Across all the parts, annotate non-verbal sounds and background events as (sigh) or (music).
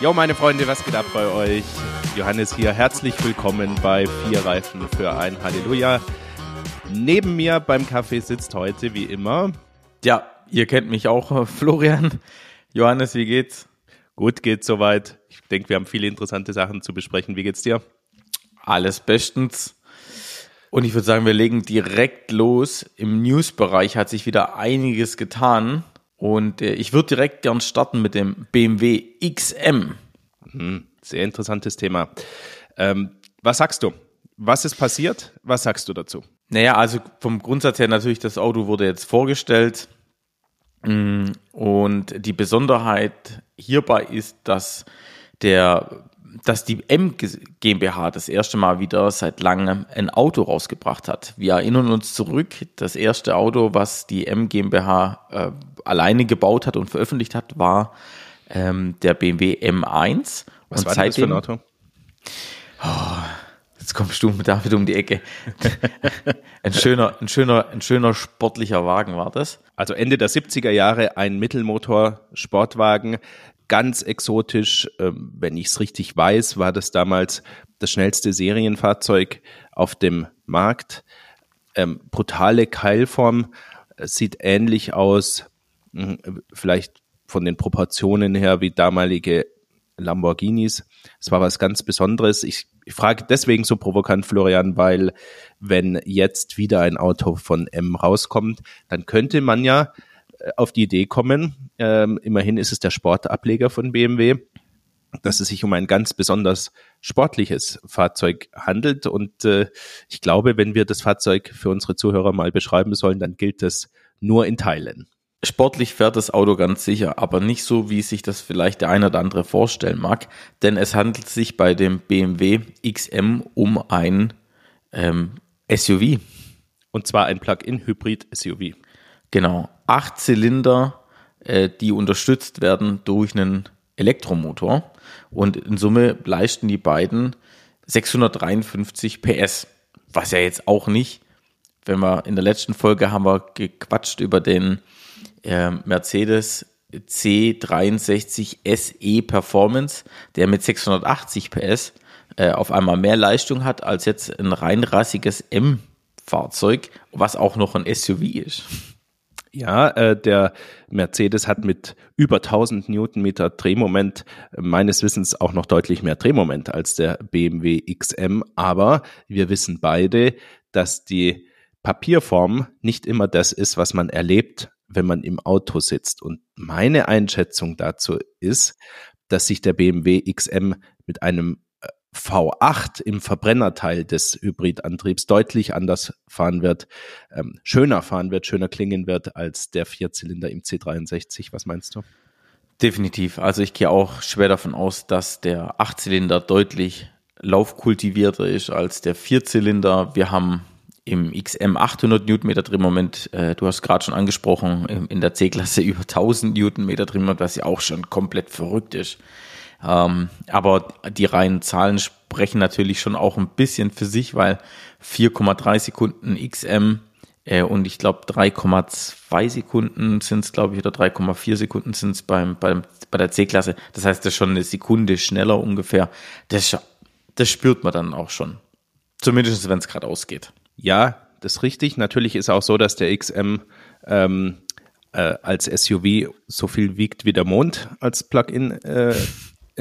Jo, meine Freunde, was geht ab bei euch? Johannes hier. Herzlich willkommen bei Vier Reifen für ein Halleluja. Neben mir beim Kaffee sitzt heute, wie immer. Ja, ihr kennt mich auch, Florian. Johannes, wie geht's? Gut geht's soweit. Ich denke, wir haben viele interessante Sachen zu besprechen. Wie geht's dir? Alles bestens. Und ich würde sagen, wir legen direkt los. Im News-Bereich hat sich wieder einiges getan. Und äh, ich würde direkt gern starten mit dem BMW XM. Hm, sehr interessantes Thema. Ähm, was sagst du? Was ist passiert? Was sagst du dazu? Naja, also vom Grundsatz her natürlich, das Auto wurde jetzt vorgestellt. Mm, und die Besonderheit hierbei ist, dass der dass die M GmbH das erste Mal wieder seit langem ein Auto rausgebracht hat. Wir erinnern uns zurück, das erste Auto, was die M GmbH äh, alleine gebaut hat und veröffentlicht hat, war ähm, der BMW M1. Was und war seitdem, das für ein Auto? Oh, jetzt kommst du mit David um die Ecke. (laughs) ein schöner, ein schöner, ein schöner sportlicher Wagen war das. Also Ende der 70er Jahre ein Mittelmotor-Sportwagen, ganz exotisch. Ähm, wenn ich es richtig weiß, war das damals das schnellste Serienfahrzeug auf dem Markt. Ähm, brutale Keilform, sieht ähnlich aus, hm, vielleicht von den Proportionen her wie damalige Lamborghinis. Es war was ganz Besonderes. Ich, ich frage deswegen so provokant, Florian, weil wenn jetzt wieder ein Auto von M rauskommt, dann könnte man ja äh, auf die Idee kommen, ähm, immerhin ist es der Sportableger von BMW, dass es sich um ein ganz besonders sportliches Fahrzeug handelt. Und äh, ich glaube, wenn wir das Fahrzeug für unsere Zuhörer mal beschreiben sollen, dann gilt es nur in Teilen. Sportlich fährt das Auto ganz sicher, aber nicht so, wie sich das vielleicht der eine oder andere vorstellen mag, denn es handelt sich bei dem BMW XM um ein ähm, SUV. Und zwar ein Plug-in-Hybrid-SUV. Genau, acht Zylinder, äh, die unterstützt werden durch einen Elektromotor und in Summe leisten die beiden 653 PS, was ja jetzt auch nicht, wenn wir in der letzten Folge haben wir gequatscht über den äh, Mercedes C63 SE Performance, der mit 680 PS äh, auf einmal mehr Leistung hat als jetzt ein rein rassiges M-Fahrzeug, was auch noch ein SUV ist. Ja, äh, der Mercedes hat mit über 1000 Newtonmeter Drehmoment äh, meines Wissens auch noch deutlich mehr Drehmoment als der BMW XM. Aber wir wissen beide, dass die Papierform nicht immer das ist, was man erlebt, wenn man im Auto sitzt. Und meine Einschätzung dazu ist, dass sich der BMW XM mit einem V8 im Verbrennerteil des Hybridantriebs deutlich anders fahren wird, ähm, schöner fahren wird, schöner klingen wird als der Vierzylinder im C63. Was meinst du? Definitiv. Also ich gehe auch schwer davon aus, dass der Achtzylinder deutlich laufkultivierter ist als der Vierzylinder. Wir haben im XM 800 Newtonmeter Drehmoment, äh, du hast gerade schon angesprochen, in der C-Klasse (laughs) über 1000 Newtonmeter Drehmoment, was ja auch schon komplett verrückt ist. Ähm, aber die reinen Zahlen sprechen natürlich schon auch ein bisschen für sich, weil 4,3 Sekunden XM äh, und ich glaube 3,2 Sekunden sind es, glaube ich, oder 3,4 Sekunden sind es beim, beim, bei der C-Klasse. Das heißt, das ist schon eine Sekunde schneller ungefähr. Das, das spürt man dann auch schon. Zumindest, wenn es gerade ausgeht. Ja, das ist richtig. Natürlich ist auch so, dass der XM ähm, äh, als SUV so viel wiegt wie der Mond als Plug-in äh,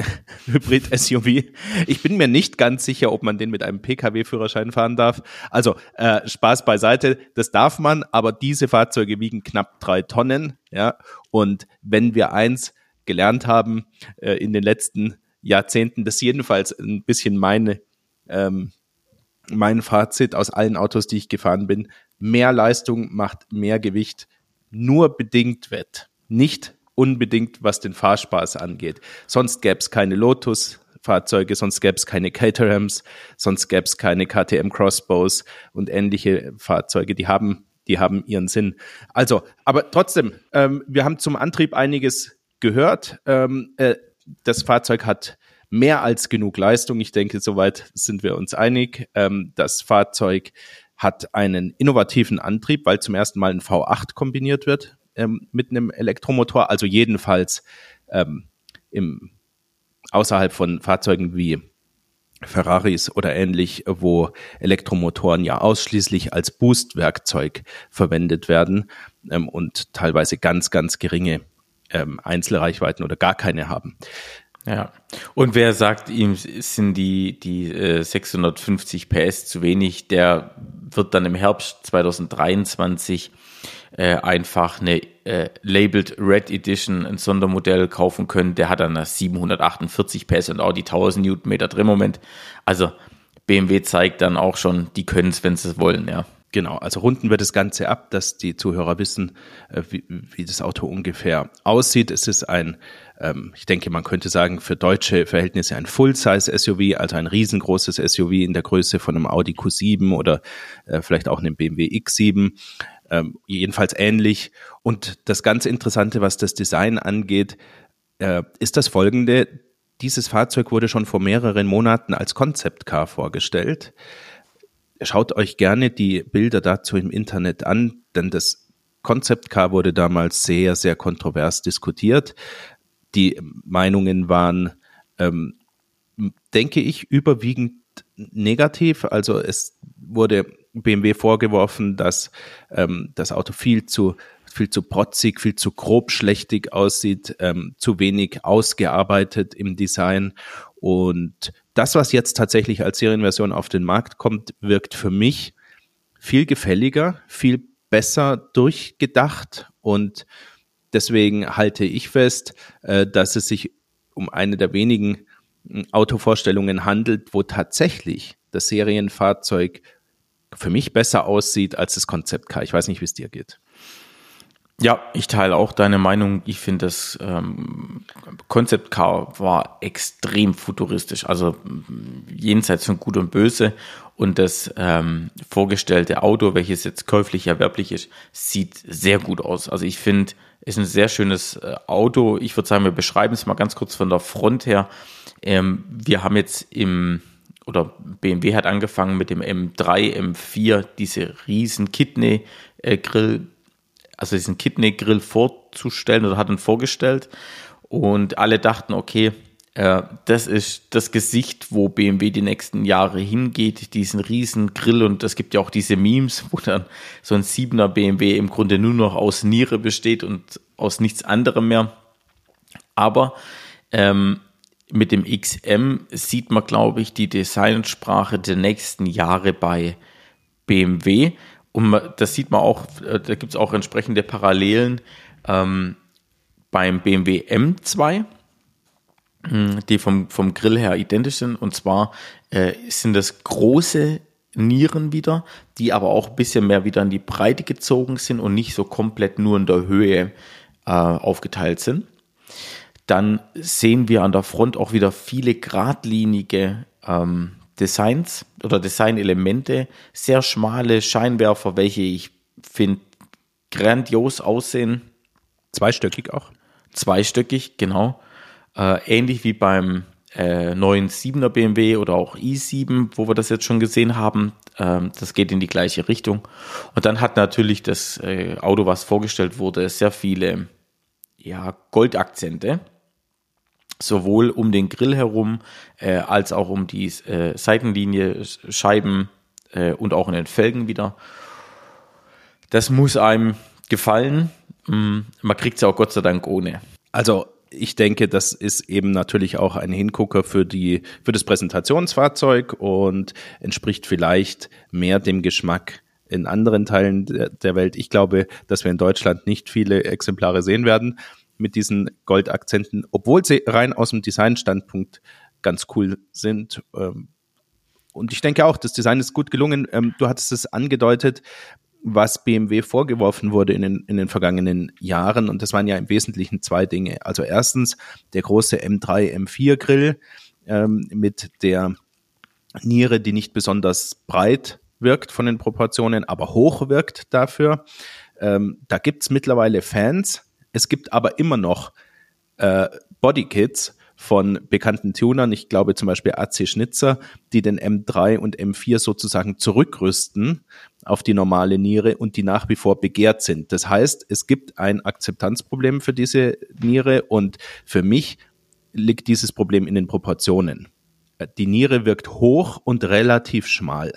(laughs) Hybrid-SUV. Ich bin mir nicht ganz sicher, ob man den mit einem Pkw-Führerschein fahren darf. Also äh, Spaß beiseite, das darf man, aber diese Fahrzeuge wiegen knapp drei Tonnen. Ja, und wenn wir eins gelernt haben äh, in den letzten Jahrzehnten, das jedenfalls ein bisschen meine ähm, mein Fazit aus allen Autos, die ich gefahren bin, mehr Leistung macht mehr Gewicht nur bedingt wett. Nicht unbedingt, was den Fahrspaß angeht. Sonst gäbe es keine Lotus-Fahrzeuge, sonst gäbe es keine Caterhams, sonst gäbe es keine KTM Crossbows und ähnliche Fahrzeuge. Die haben, die haben ihren Sinn. Also, aber trotzdem, ähm, wir haben zum Antrieb einiges gehört. Ähm, äh, das Fahrzeug hat mehr als genug Leistung. Ich denke, soweit sind wir uns einig. Ähm, das Fahrzeug hat einen innovativen Antrieb, weil zum ersten Mal ein V8 kombiniert wird ähm, mit einem Elektromotor, also jedenfalls ähm, im außerhalb von Fahrzeugen wie Ferraris oder ähnlich, wo Elektromotoren ja ausschließlich als Boostwerkzeug verwendet werden ähm, und teilweise ganz, ganz geringe ähm, Einzelreichweiten oder gar keine haben. Ja. Und wer sagt, ihm sind die, die äh, 650 PS zu wenig, der wird dann im Herbst 2023 äh, einfach eine äh, labeled Red Edition, ein Sondermodell kaufen können. Der hat dann eine 748 PS und auch die 1000 Newtonmeter Drehmoment. Also BMW zeigt dann auch schon, die können es, wenn sie es wollen, ja. Genau, also runden wir das Ganze ab, dass die Zuhörer wissen, äh, wie, wie das Auto ungefähr aussieht. Es ist ein, ähm, ich denke, man könnte sagen, für deutsche Verhältnisse ein Full-Size-SUV, also ein riesengroßes SUV in der Größe von einem Audi Q7 oder äh, vielleicht auch einem BMW X7 ähm, jedenfalls ähnlich. Und das ganz Interessante, was das Design angeht, äh, ist das folgende. Dieses Fahrzeug wurde schon vor mehreren Monaten als Concept Car vorgestellt. Schaut euch gerne die Bilder dazu im Internet an, denn das Concept Car wurde damals sehr, sehr kontrovers diskutiert. Die Meinungen waren, ähm, denke ich, überwiegend negativ. Also es wurde BMW vorgeworfen, dass ähm, das Auto viel zu viel zu protzig, viel zu grobschlächtig aussieht, ähm, zu wenig ausgearbeitet im Design. Und das, was jetzt tatsächlich als Serienversion auf den Markt kommt, wirkt für mich viel gefälliger, viel besser durchgedacht und deswegen halte ich fest, äh, dass es sich um eine der wenigen hm, Autovorstellungen handelt, wo tatsächlich das Serienfahrzeug für mich besser aussieht als das Konzept Car. Ich weiß nicht, wie es dir geht. Ja, ich teile auch deine Meinung. Ich finde, das ähm, Concept Car war extrem futuristisch, also jenseits von Gut und Böse. Und das ähm, vorgestellte Auto, welches jetzt käuflich erwerblich ist, sieht sehr gut aus. Also ich finde, es ist ein sehr schönes äh, Auto. Ich würde sagen, wir beschreiben es mal ganz kurz von der Front her. Ähm, wir haben jetzt im oder BMW hat angefangen mit dem M3, M4 diese riesen Kidney-Grill, also diesen Kidney-Grill vorzustellen oder hat ihn vorgestellt. Und alle dachten, okay, äh, das ist das Gesicht, wo BMW die nächsten Jahre hingeht, diesen riesen Grill. Und es gibt ja auch diese Memes, wo dann so ein 7er BMW im Grunde nur noch aus Niere besteht und aus nichts anderem mehr. Aber ähm, mit dem XM sieht man, glaube ich, die Designsprache der nächsten Jahre bei BMW. Und das sieht man auch, äh, da gibt es auch entsprechende Parallelen ähm, beim BMW M2, hm, die vom, vom Grill her identisch sind. Und zwar äh, sind das große Nieren wieder, die aber auch ein bisschen mehr wieder in die Breite gezogen sind und nicht so komplett nur in der Höhe äh, aufgeteilt sind dann sehen wir an der Front auch wieder viele geradlinige ähm, Designs oder Designelemente, sehr schmale Scheinwerfer, welche ich finde grandios aussehen. Zweistöckig auch? Zweistöckig, genau. Äh, ähnlich wie beim äh, neuen 7er BMW oder auch i7, wo wir das jetzt schon gesehen haben. Ähm, das geht in die gleiche Richtung. Und dann hat natürlich das äh, Auto, was vorgestellt wurde, sehr viele ja, Goldakzente sowohl um den Grill herum äh, als auch um die äh, Seitenlinie, Scheiben äh, und auch in den Felgen wieder. Das muss einem gefallen. Mm, man kriegt es auch Gott sei Dank ohne. Also ich denke, das ist eben natürlich auch ein Hingucker für die, für das Präsentationsfahrzeug und entspricht vielleicht mehr dem Geschmack in anderen Teilen der Welt. Ich glaube, dass wir in Deutschland nicht viele Exemplare sehen werden mit diesen Goldakzenten, obwohl sie rein aus dem Designstandpunkt ganz cool sind. Ähm, und ich denke auch, das Design ist gut gelungen. Ähm, du hattest es angedeutet, was BMW vorgeworfen wurde in den, in den vergangenen Jahren. Und das waren ja im Wesentlichen zwei Dinge. Also erstens der große M3, M4 Grill ähm, mit der Niere, die nicht besonders breit wirkt von den Proportionen, aber hoch wirkt dafür. Ähm, da gibt's mittlerweile Fans, es gibt aber immer noch äh, Bodykits von bekannten Tunern, ich glaube zum Beispiel AC Schnitzer, die den M3 und M4 sozusagen zurückrüsten auf die normale Niere und die nach wie vor begehrt sind. Das heißt, es gibt ein Akzeptanzproblem für diese Niere und für mich liegt dieses Problem in den Proportionen. Die Niere wirkt hoch und relativ schmal.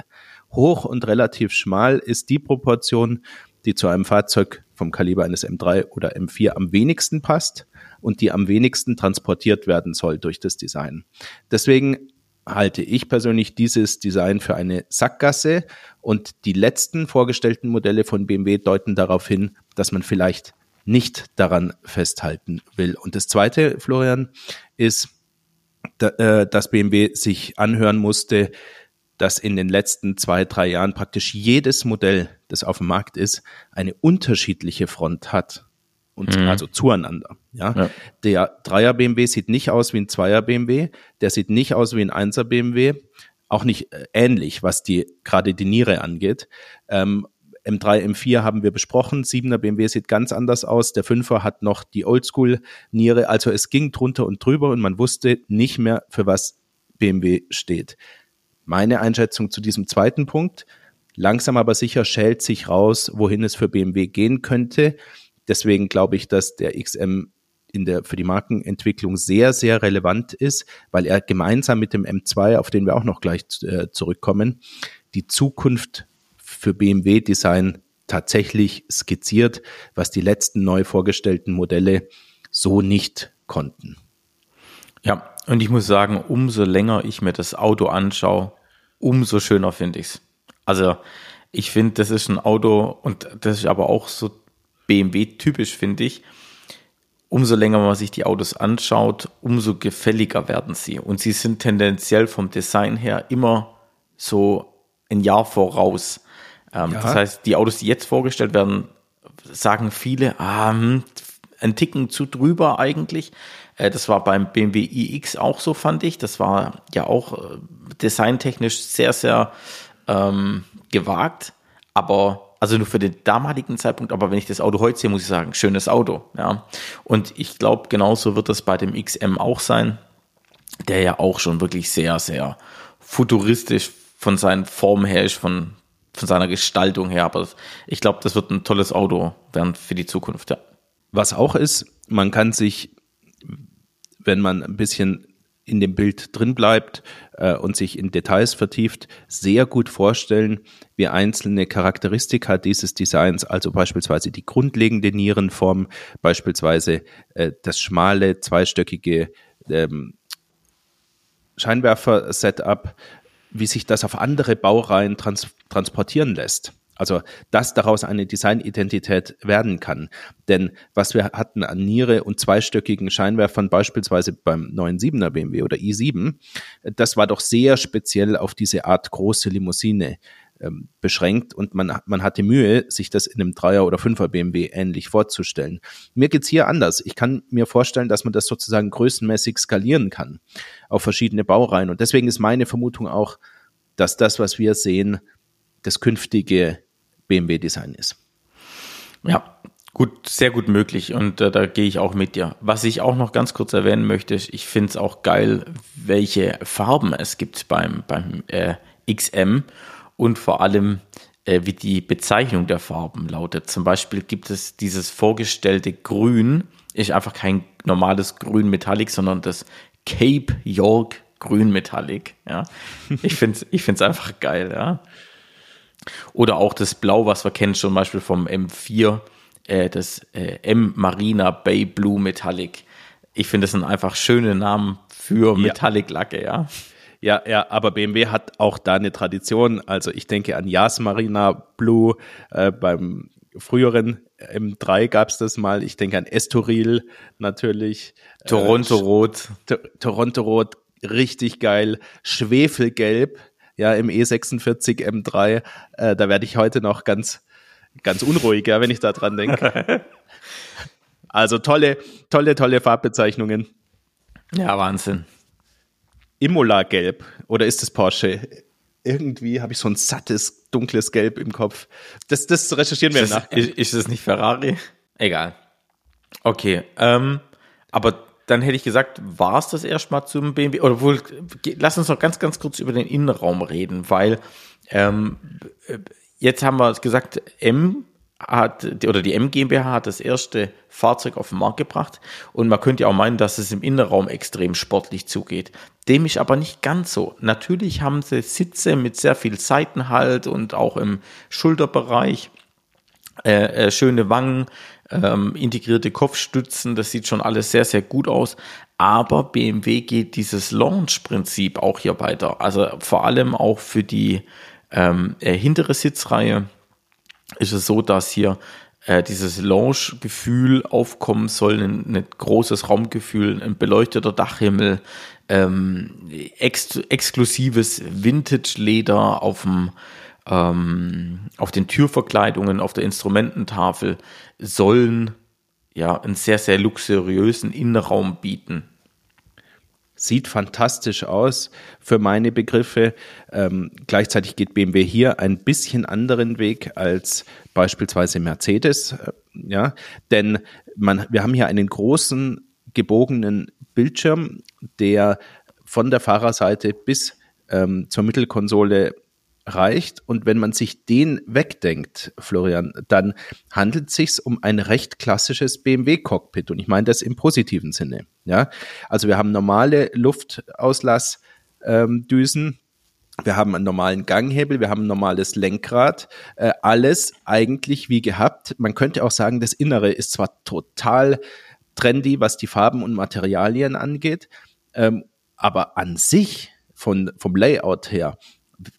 Hoch und relativ schmal ist die Proportion, die zu einem Fahrzeug vom Kaliber eines M3 oder M4 am wenigsten passt und die am wenigsten transportiert werden soll durch das Design. Deswegen halte ich persönlich dieses Design für eine Sackgasse und die letzten vorgestellten Modelle von BMW deuten darauf hin, dass man vielleicht nicht daran festhalten will. Und das zweite, Florian, ist, äh, dass BMW sich anhören musste, dass in den letzten zwei, drei Jahren praktisch jedes Modell, das auf dem Markt ist, eine unterschiedliche Front hat. Und mhm. also zueinander. Ja? ja. Der Dreier BMW sieht nicht aus wie ein Zweier BMW, der sieht nicht aus wie ein Einser BMW, auch nicht äh, ähnlich, was die gerade die Niere angeht. Ähm, M3, M4 haben wir besprochen. 7er BMW sieht ganz anders aus. Der 5er hat noch die Oldschool-Niere. Also es ging drunter und drüber und man wusste nicht mehr, für was BMW steht. Meine Einschätzung zu diesem zweiten Punkt. Langsam aber sicher schält sich raus, wohin es für BMW gehen könnte. Deswegen glaube ich, dass der XM in der, für die Markenentwicklung sehr, sehr relevant ist, weil er gemeinsam mit dem M2, auf den wir auch noch gleich äh, zurückkommen, die Zukunft für BMW-Design tatsächlich skizziert, was die letzten neu vorgestellten Modelle so nicht konnten. Ja, und ich muss sagen, umso länger ich mir das Auto anschaue, umso schöner finde ich es. Also ich finde, das ist ein Auto und das ist aber auch so BMW-typisch, finde ich. Umso länger man sich die Autos anschaut, umso gefälliger werden sie. Und sie sind tendenziell vom Design her immer so ein Jahr voraus. Ähm, ja. Das heißt, die Autos, die jetzt vorgestellt werden, sagen viele, ah, hm, ein Ticken zu drüber eigentlich. Äh, das war beim BMW iX auch so, fand ich. Das war ja auch äh, designtechnisch sehr, sehr ähm, gewagt. Aber also nur für den damaligen Zeitpunkt, aber wenn ich das Auto heute sehe, muss ich sagen, schönes Auto, ja. Und ich glaube, genauso wird das bei dem XM auch sein, der ja auch schon wirklich sehr, sehr futuristisch von seinen Formen her ist, von, von seiner Gestaltung her. Aber ich glaube, das wird ein tolles Auto werden für die Zukunft, ja. Was auch ist, man kann sich, wenn man ein bisschen in dem Bild drin bleibt äh, und sich in Details vertieft, sehr gut vorstellen, wie einzelne Charakteristika dieses Designs, also beispielsweise die grundlegende Nierenform, beispielsweise äh, das schmale, zweistöckige ähm, Scheinwerfer-Setup, wie sich das auf andere Baureihen trans transportieren lässt. Also, dass daraus eine Designidentität werden kann. Denn was wir hatten an Niere und zweistöckigen Scheinwerfern, beispielsweise beim neuen 7er BMW oder i7, das war doch sehr speziell auf diese Art große Limousine ähm, beschränkt und man, man hatte Mühe, sich das in einem Dreier oder Fünfer BMW ähnlich vorzustellen. Mir geht's hier anders. Ich kann mir vorstellen, dass man das sozusagen größenmäßig skalieren kann auf verschiedene Baureihen. Und deswegen ist meine Vermutung auch, dass das, was wir sehen, das künftige BMW-Design ist. Ja, gut, sehr gut möglich und äh, da gehe ich auch mit dir. Was ich auch noch ganz kurz erwähnen möchte, ich finde es auch geil, welche Farben es gibt beim, beim äh, XM und vor allem, äh, wie die Bezeichnung der Farben lautet. Zum Beispiel gibt es dieses vorgestellte Grün, ist einfach kein normales Grün Metallic, sondern das Cape York Grün Metallic. Ja, ich finde es ich einfach geil. Ja. Oder auch das Blau, was wir kennen, zum Beispiel vom M4, äh, das äh, M Marina Bay Blue Metallic. Ich finde, das sind einfach schöne Namen für Metallic-Lacke, ja. Ja, ja, aber BMW hat auch da eine Tradition. Also ich denke an Yas Marina Blue äh, beim früheren M3 gab es das mal. Ich denke an Estoril natürlich. Toronto Rot. Toronto Rot, richtig geil. Schwefelgelb ja, im E46 M3, äh, da werde ich heute noch ganz, ganz unruhig, ja, wenn ich da dran denke. (laughs) also tolle, tolle, tolle Farbbezeichnungen. Ja, Wahnsinn. Imola Gelb oder ist es Porsche? Irgendwie habe ich so ein sattes, dunkles Gelb im Kopf. Das, das recherchieren wir ist nach. Ist, ist es nicht Ferrari? Egal. Okay, ähm, aber dann hätte ich gesagt, war es das erstmal zum BMW. Oder wohl, lass uns noch ganz, ganz kurz über den Innenraum reden, weil ähm, jetzt haben wir gesagt, M hat, oder die M GmbH hat das erste Fahrzeug auf den Markt gebracht und man könnte ja auch meinen, dass es im Innenraum extrem sportlich zugeht. Dem ist aber nicht ganz so. Natürlich haben sie Sitze mit sehr viel Seitenhalt und auch im Schulterbereich äh, äh, schöne Wangen, ähm, integrierte Kopfstützen, das sieht schon alles sehr, sehr gut aus. Aber BMW geht dieses Launch-Prinzip auch hier weiter. Also vor allem auch für die ähm, äh, hintere Sitzreihe ist es so, dass hier äh, dieses Lounge-Gefühl aufkommen soll, ein, ein, großes Raumgefühl, ein beleuchteter Dachhimmel, ähm, ex exklusives Vintage-Leder auf ähm, auf den Türverkleidungen, auf der Instrumententafel sollen ja einen sehr, sehr luxuriösen Innenraum bieten. Sieht fantastisch aus für meine Begriffe. Ähm, gleichzeitig geht BMW hier ein bisschen anderen Weg als beispielsweise Mercedes. Äh, ja, denn man, wir haben hier einen großen gebogenen Bildschirm, der von der Fahrerseite bis ähm, zur Mittelkonsole reicht. Und wenn man sich den wegdenkt, Florian, dann handelt es sich um ein recht klassisches BMW-Cockpit. Und ich meine das im positiven Sinne. Ja, also wir haben normale Luftauslassdüsen. Ähm, wir haben einen normalen Ganghebel, wir haben ein normales Lenkrad, äh, alles eigentlich wie gehabt. Man könnte auch sagen, das Innere ist zwar total trendy, was die Farben und Materialien angeht, ähm, aber an sich von, vom Layout her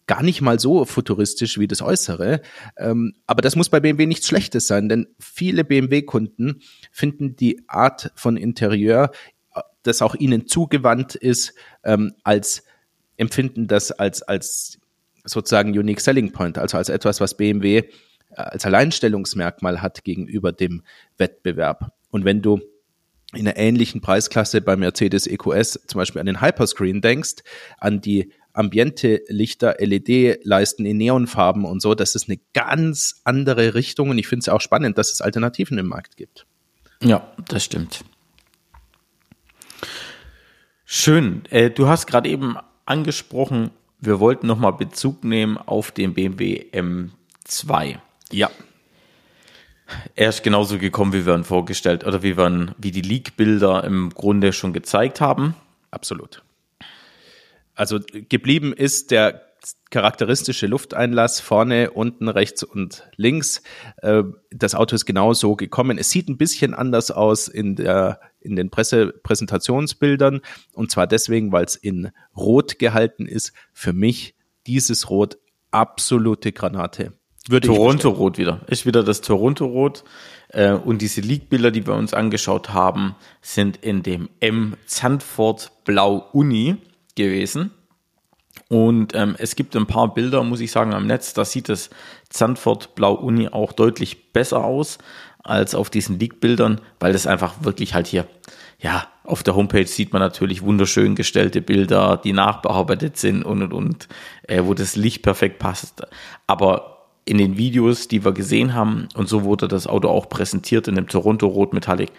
gar nicht mal so futuristisch wie das Äußere. Ähm, aber das muss bei BMW nichts Schlechtes sein, denn viele BMW-Kunden finden die Art von Interieur, das auch ihnen zugewandt ist, ähm, als empfinden das als, als sozusagen Unique Selling Point, also als etwas, was BMW äh, als Alleinstellungsmerkmal hat gegenüber dem Wettbewerb. Und wenn du in einer ähnlichen Preisklasse bei Mercedes EQS zum Beispiel an den Hyperscreen denkst, an die Ambiente-Lichter, LED-Leisten in Neonfarben und so. Das ist eine ganz andere Richtung und ich finde es auch spannend, dass es Alternativen im Markt gibt. Ja, das stimmt. Schön. Äh, du hast gerade eben angesprochen, wir wollten nochmal Bezug nehmen auf den BMW M2. Ja. Er ist genauso gekommen, wie wir ihn vorgestellt oder wie wir ihn, wie die Leak-Bilder im Grunde schon gezeigt haben. Absolut. Also geblieben ist der charakteristische Lufteinlass vorne, unten, rechts und links. Äh, das Auto ist genau so gekommen. Es sieht ein bisschen anders aus in der in den Pressepräsentationsbildern und zwar deswegen, weil es in Rot gehalten ist. Für mich dieses Rot absolute Granate. Toronto-Rot wieder. Ist wieder das Toronto-Rot. Äh, und diese Leak-Bilder, die wir uns angeschaut haben, sind in dem M Zandvoort Blau Uni gewesen. Und ähm, es gibt ein paar Bilder, muss ich sagen, am Netz, da sieht das Zandvoort Blau Uni auch deutlich besser aus als auf diesen Leak-Bildern, weil das einfach wirklich halt hier, ja, auf der Homepage sieht man natürlich wunderschön gestellte Bilder, die nachbearbeitet sind und und und, äh, wo das Licht perfekt passt. Aber in den Videos, die wir gesehen haben, und so wurde das Auto auch präsentiert in dem Toronto Rot Metallic,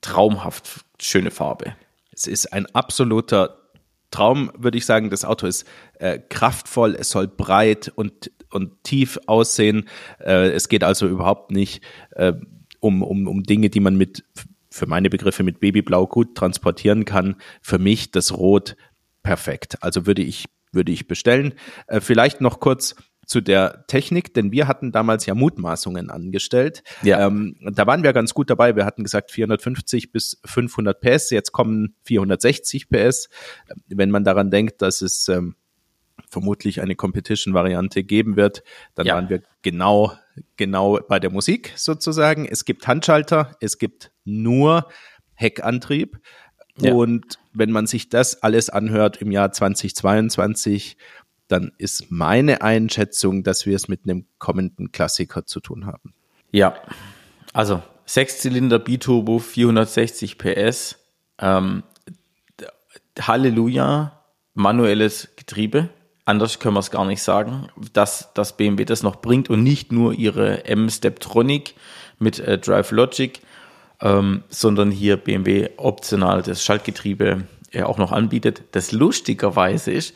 traumhaft schöne Farbe. Es ist ein absoluter Traum würde ich sagen, das Auto ist äh, kraftvoll, es soll breit und, und tief aussehen. Äh, es geht also überhaupt nicht äh, um, um, um Dinge, die man mit, für meine Begriffe, mit Babyblau gut transportieren kann. Für mich das Rot perfekt. Also würde ich, würde ich bestellen. Äh, vielleicht noch kurz zu der Technik, denn wir hatten damals ja Mutmaßungen angestellt. Ja. Ähm, da waren wir ganz gut dabei. Wir hatten gesagt 450 bis 500 PS. Jetzt kommen 460 PS. Wenn man daran denkt, dass es ähm, vermutlich eine Competition-Variante geben wird, dann ja. waren wir genau, genau bei der Musik sozusagen. Es gibt Handschalter, es gibt nur Heckantrieb. Ja. Und wenn man sich das alles anhört im Jahr 2022, dann ist meine Einschätzung, dass wir es mit einem kommenden Klassiker zu tun haben. Ja, also Sechszylinder Biturbo, 460 PS, ähm, Halleluja, manuelles Getriebe. Anders können wir es gar nicht sagen, dass das BMW das noch bringt und nicht nur ihre M-Steptronic mit äh, Drive Logic, ähm, sondern hier BMW optional das Schaltgetriebe äh, auch noch anbietet. Das lustigerweise ist,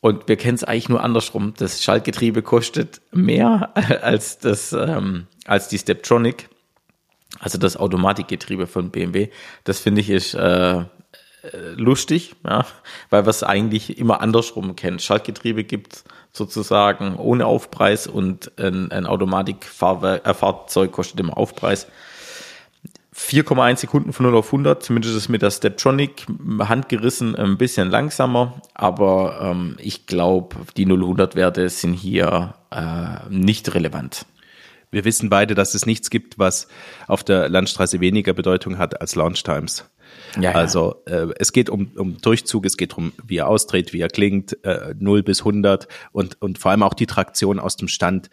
Und wir kennen es eigentlich nur andersrum. Das Schaltgetriebe kostet mehr (laughs) als das, ähm, als die Steptronic, also das Automatikgetriebe von BMW. Das finde ich ist äh, lustig, ja, weil wir es eigentlich immer andersrum kennen. Schaltgetriebe gibt sozusagen ohne Aufpreis und ein, ein Automatikfahrzeug kostet immer Aufpreis. 4,1 Sekunden von 0 auf 100, zumindest ist mit der Steptronic handgerissen ein bisschen langsamer, aber ähm, ich glaube, die 0-100-Werte sind hier äh, nicht relevant. Wir wissen beide, dass es nichts gibt, was auf der Landstraße weniger Bedeutung hat als Launch Times. Ja, ja. Also äh, es geht um, um Durchzug, es geht um, wie er austritt, wie er klingt, äh, 0 bis 100 und, und vor allem auch die Traktion aus dem Stand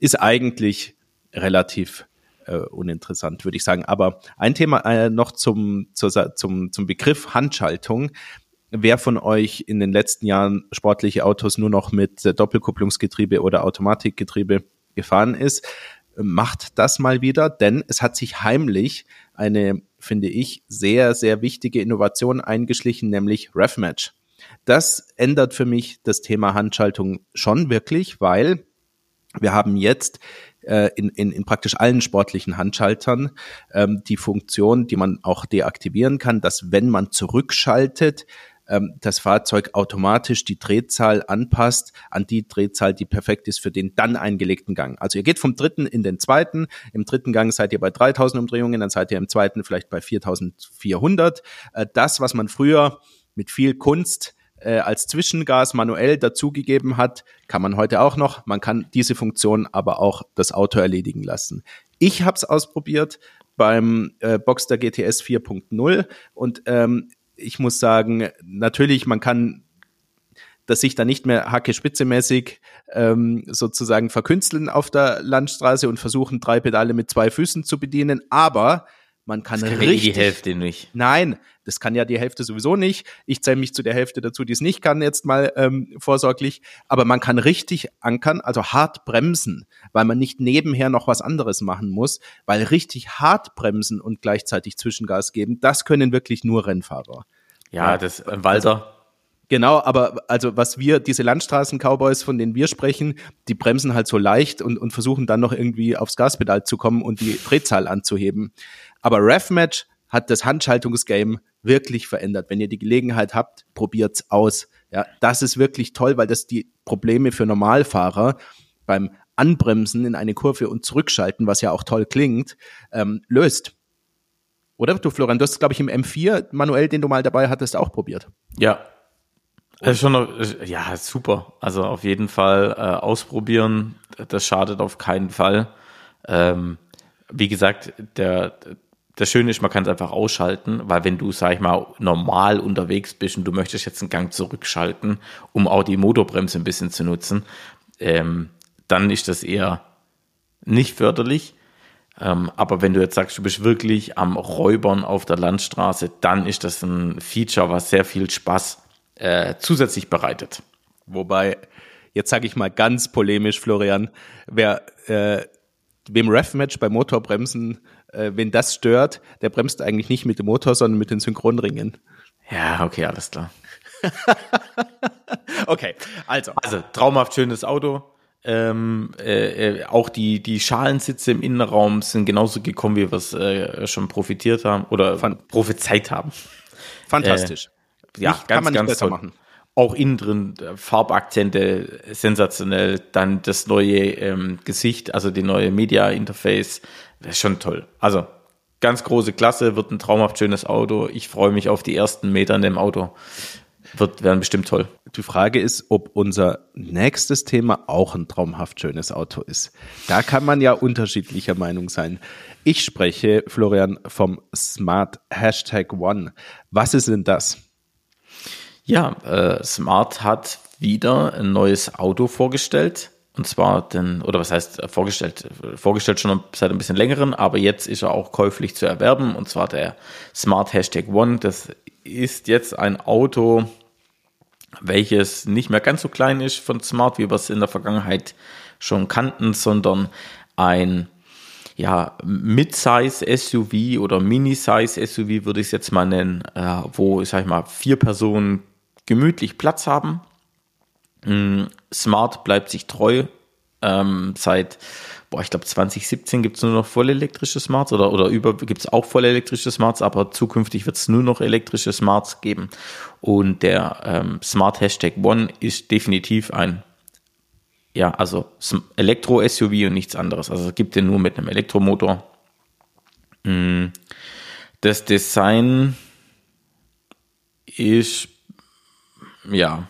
ist eigentlich relativ äh, uninteressant, würde ich sagen. Aber ein Thema äh, noch zum, zur, zum, zum Begriff Handschaltung. Wer von euch in den letzten Jahren sportliche Autos nur noch mit äh, Doppelkupplungsgetriebe oder Automatikgetriebe gefahren ist, macht das mal wieder, denn es hat sich heimlich eine, finde ich, sehr, sehr wichtige Innovation eingeschlichen, nämlich RevMatch. Das ändert für mich das Thema Handschaltung schon wirklich, weil wir haben jetzt äh, in, in, in praktisch allen sportlichen Handschaltern ähm, die Funktion, die man auch deaktivieren kann, dass wenn man zurückschaltet, ähm, das Fahrzeug automatisch die Drehzahl anpasst an die Drehzahl, die perfekt ist für den dann eingelegten Gang. Also ihr geht vom dritten in den zweiten. Im dritten Gang seid ihr bei 3000 Umdrehungen, dann seid ihr im zweiten vielleicht bei 4400. Äh, das, was man früher mit viel Kunst äh, als Zwischengas manuell dazugegeben hat, kann man heute auch noch. Man kann diese Funktion aber auch das Auto erledigen lassen. Ich habe es ausprobiert beim äh, Boxster GTS 4.0 und ähm, ich muss sagen, natürlich, man kann das sich da nicht mehr hacke spitzemäßig ähm, sozusagen verkünsteln auf der Landstraße und versuchen, drei Pedale mit zwei Füßen zu bedienen, aber man kann, das kann richtig. die Hälfte nicht. Nein, das kann ja die Hälfte sowieso nicht. Ich zähle mich zu der Hälfte dazu, die es nicht kann, jetzt mal ähm, vorsorglich. Aber man kann richtig ankern, also hart bremsen, weil man nicht nebenher noch was anderes machen muss, weil richtig hart bremsen und gleichzeitig Zwischengas geben, das können wirklich nur Rennfahrer. Ja, das äh, Walter. Genau, aber also was wir, diese Landstraßen-Cowboys, von denen wir sprechen, die bremsen halt so leicht und, und versuchen dann noch irgendwie aufs Gaspedal zu kommen und die Drehzahl anzuheben. Aber RevMatch hat das Handschaltungsgame wirklich verändert. Wenn ihr die Gelegenheit habt, probiert's aus. Ja, das ist wirklich toll, weil das die Probleme für Normalfahrer beim Anbremsen in eine Kurve und zurückschalten, was ja auch toll klingt, ähm, löst. Oder du, Florian, du hast, glaube ich, im M4 manuell, den du mal dabei hattest, auch probiert. Ja. Das schon noch, ja, super. Also auf jeden Fall äh, ausprobieren. Das schadet auf keinen Fall. Ähm, wie gesagt, der, das Schöne ist, man kann es einfach ausschalten, weil wenn du, sag ich mal, normal unterwegs bist und du möchtest jetzt einen Gang zurückschalten, um auch die Motorbremse ein bisschen zu nutzen, ähm, dann ist das eher nicht förderlich. Ähm, aber wenn du jetzt sagst, du bist wirklich am Räubern auf der Landstraße, dann ist das ein Feature, was sehr viel Spaß äh, zusätzlich bereitet. Wobei, jetzt sage ich mal ganz polemisch, Florian, wer äh, wem Ref-Match bei Motorbremsen äh, wenn das stört, der bremst eigentlich nicht mit dem Motor, sondern mit den Synchronringen. Ja, okay, alles klar. (laughs) okay, also. Also, traumhaft schönes Auto. Ähm, äh, äh, auch die, die Schalensitze im Innenraum sind genauso gekommen, wie wir es äh, schon profitiert haben oder Fan prophezeit haben. Fantastisch. Äh, ja, nicht, ganz, kann man ganz besser toll. machen. Auch innen drin Farbakzente sensationell. Dann das neue ähm, Gesicht, also die neue Media Interface das ist schon toll. Also ganz große Klasse, wird ein traumhaft schönes Auto. Ich freue mich auf die ersten Meter in dem Auto. Wird, werden bestimmt toll. Die Frage ist, ob unser nächstes Thema auch ein traumhaft schönes Auto ist. Da kann man ja unterschiedlicher Meinung sein. Ich spreche, Florian, vom Smart Hashtag One. Was ist denn das? Ja, äh, Smart hat wieder ein neues Auto vorgestellt. Und zwar den, oder was heißt äh, vorgestellt, vorgestellt schon seit ein bisschen längeren, aber jetzt ist er auch käuflich zu erwerben. Und zwar der Smart Hashtag One. Das ist jetzt ein Auto, welches nicht mehr ganz so klein ist von Smart, wie wir es in der Vergangenheit schon kannten, sondern ein ja, Mid-Size SUV oder Mini-Size SUV würde ich es jetzt mal nennen, äh, wo, sag ich mal, vier Personen gemütlich Platz haben Mm, Smart bleibt sich treu. Ähm, seit, boah, ich glaube 2017 gibt es nur noch voll elektrische Smarts oder, oder über gibt es auch voll elektrische Smarts, aber zukünftig wird es nur noch elektrische Smarts geben. Und der ähm, Smart Hashtag One ist definitiv ein ja, also Elektro-SUV und nichts anderes. Also es gibt den nur mit einem Elektromotor. Mm, das Design ist, ja,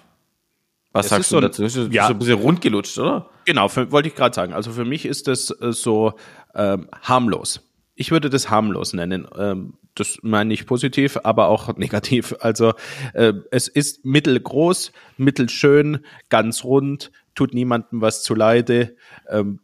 was Es sagst du so ein- dazu? Ist ja. so ein bisschen rundgelutscht, oder? Genau, für, wollte ich gerade sagen. Also für mich ist das äh, so ähm, harmlos. Ich würde das harmlos nennen. Ähm, das meine ich positiv, aber auch (laughs) negativ. Also äh, es ist mittelgroß, mittelschön, ganz rund, tut niemandem was zuleide. Ähm,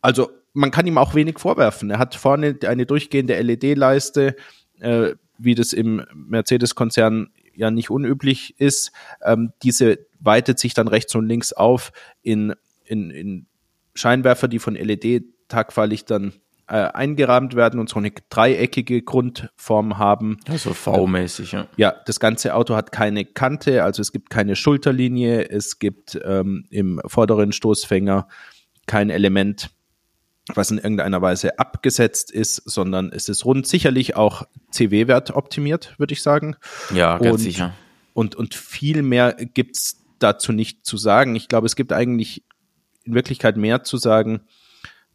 also man kann ihm auch wenig vorwerfen. Er hat vorne eine durchgehende LED-Leiste, äh, wie das im Mercedes-Konzern ja nicht unüblich ist. Ähm, diese weitet sich dann rechts und links auf in, in, in Scheinwerfer, die von LED-Tagfahrlichtern äh, eingerahmt werden und so eine dreieckige Grundform haben. Also V-mäßig, ja. Ja, das ganze Auto hat keine Kante, also es gibt keine Schulterlinie, es gibt ähm, im vorderen Stoßfänger kein Element, was in irgendeiner Weise abgesetzt ist, sondern es ist rund, sicherlich auch CW-Wert optimiert, würde ich sagen. Ja, ganz Und- sicher. Und, und viel mehr gibt's dazu nicht zu sagen. Ich glaube, es gibt eigentlich in Wirklichkeit mehr zu sagen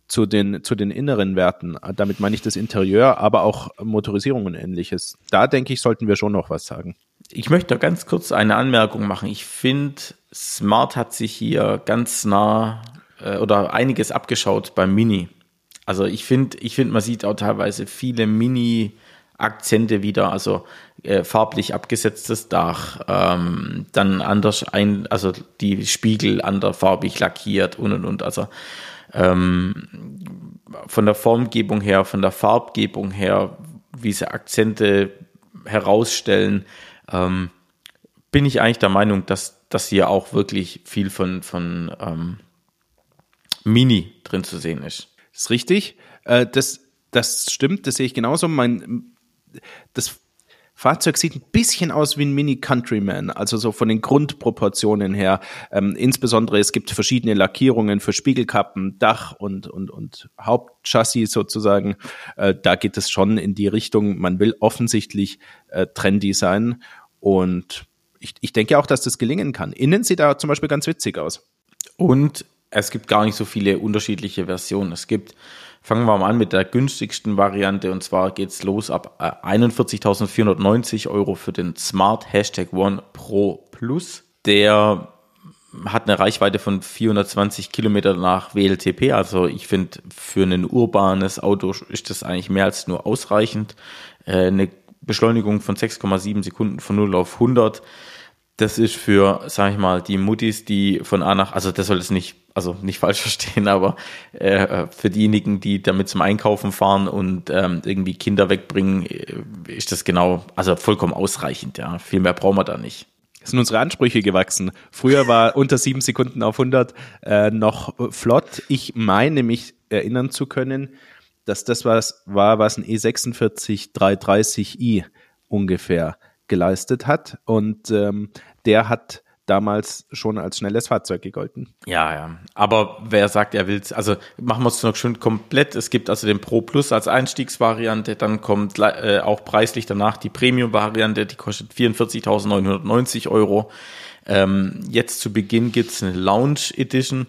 zu den, zu den inneren Werten. Damit meine ich das Interieur, aber auch Motorisierung und ähnliches. Da denke ich, sollten wir schon noch was sagen. Ich möchte ganz kurz eine Anmerkung machen. Ich finde, Smart hat sich hier ganz nah äh, oder einiges abgeschaut beim Mini. Also ich finde, ich finde, man sieht auch teilweise viele Mini-Akzente wieder, also äh, farblich abgesetztes Dach, ähm, dann anders ein, also die Spiegel anderfarbig lackiert und und und. Also ähm, von der Formgebung her, von der Farbgebung her, wie sie Akzente herausstellen, ähm, bin ich eigentlich der Meinung, dass, dass hier auch wirklich viel von, von ähm, Mini drin zu sehen ist. Das ist richtig. Äh, das, das stimmt, das sehe ich genauso. Mein, das Fahrzeug sieht ein bisschen aus wie ein Mini Countryman, also so von den Grundproportionen her. Ähm, insbesondere es gibt verschiedene Lackierungen für Spiegelkappen, Dach und, und, und Hauptchassis sozusagen. Äh, da geht es schon in die Richtung, man will offensichtlich äh, trendy sein und ich, ich denke auch, dass das gelingen kann. Innen sieht er zum Beispiel ganz witzig aus. Und es gibt gar nicht so viele unterschiedliche Versionen. Es gibt, fangen wir mal an mit der günstigsten Variante und zwar geht's los ab äh, 41.490 Euro für den Smart Hashtag One Pro Plus. Der hat eine Reichweite von 420 Kilometer nach WLTP. Also ich finde, für ein urbanes Auto ist das eigentlich mehr als nur ausreichend. Äh, eine Beschleunigung von 6,7 Sekunden von 0 auf 100. Das ist für, sag ich mal, die Muttis, die von A nach, also das soll es nicht, also nicht (laughs) falsch verstehen, aber äh, für diejenigen, die damit zum Einkaufen fahren und ähm, irgendwie Kinder wegbringen, äh, ist das genau, also vollkommen ausreichend, ja. Viel mehr brauchen wir da nicht. Es sind unsere Ansprüche gewachsen. Früher war (laughs) unter sieben Sekunden auf 100 äh, noch flott. Ich meine mich erinnern zu können, dass das was war, was ein E E46 330i ungefähr geleistet hat. Und ähm, der hat damals schon als schnelles Fahrzeug gegolten. Ja, ja. Aber wer sagt, er will also machen wir es noch schön komplett. Es gibt also den Pro Plus als Einstiegsvariante, dann kommt äh, auch preislich danach die Premium-Variante, die kostet 44.990 Euro. Ähm, jetzt zu Beginn gibt's eine Lounge Edition.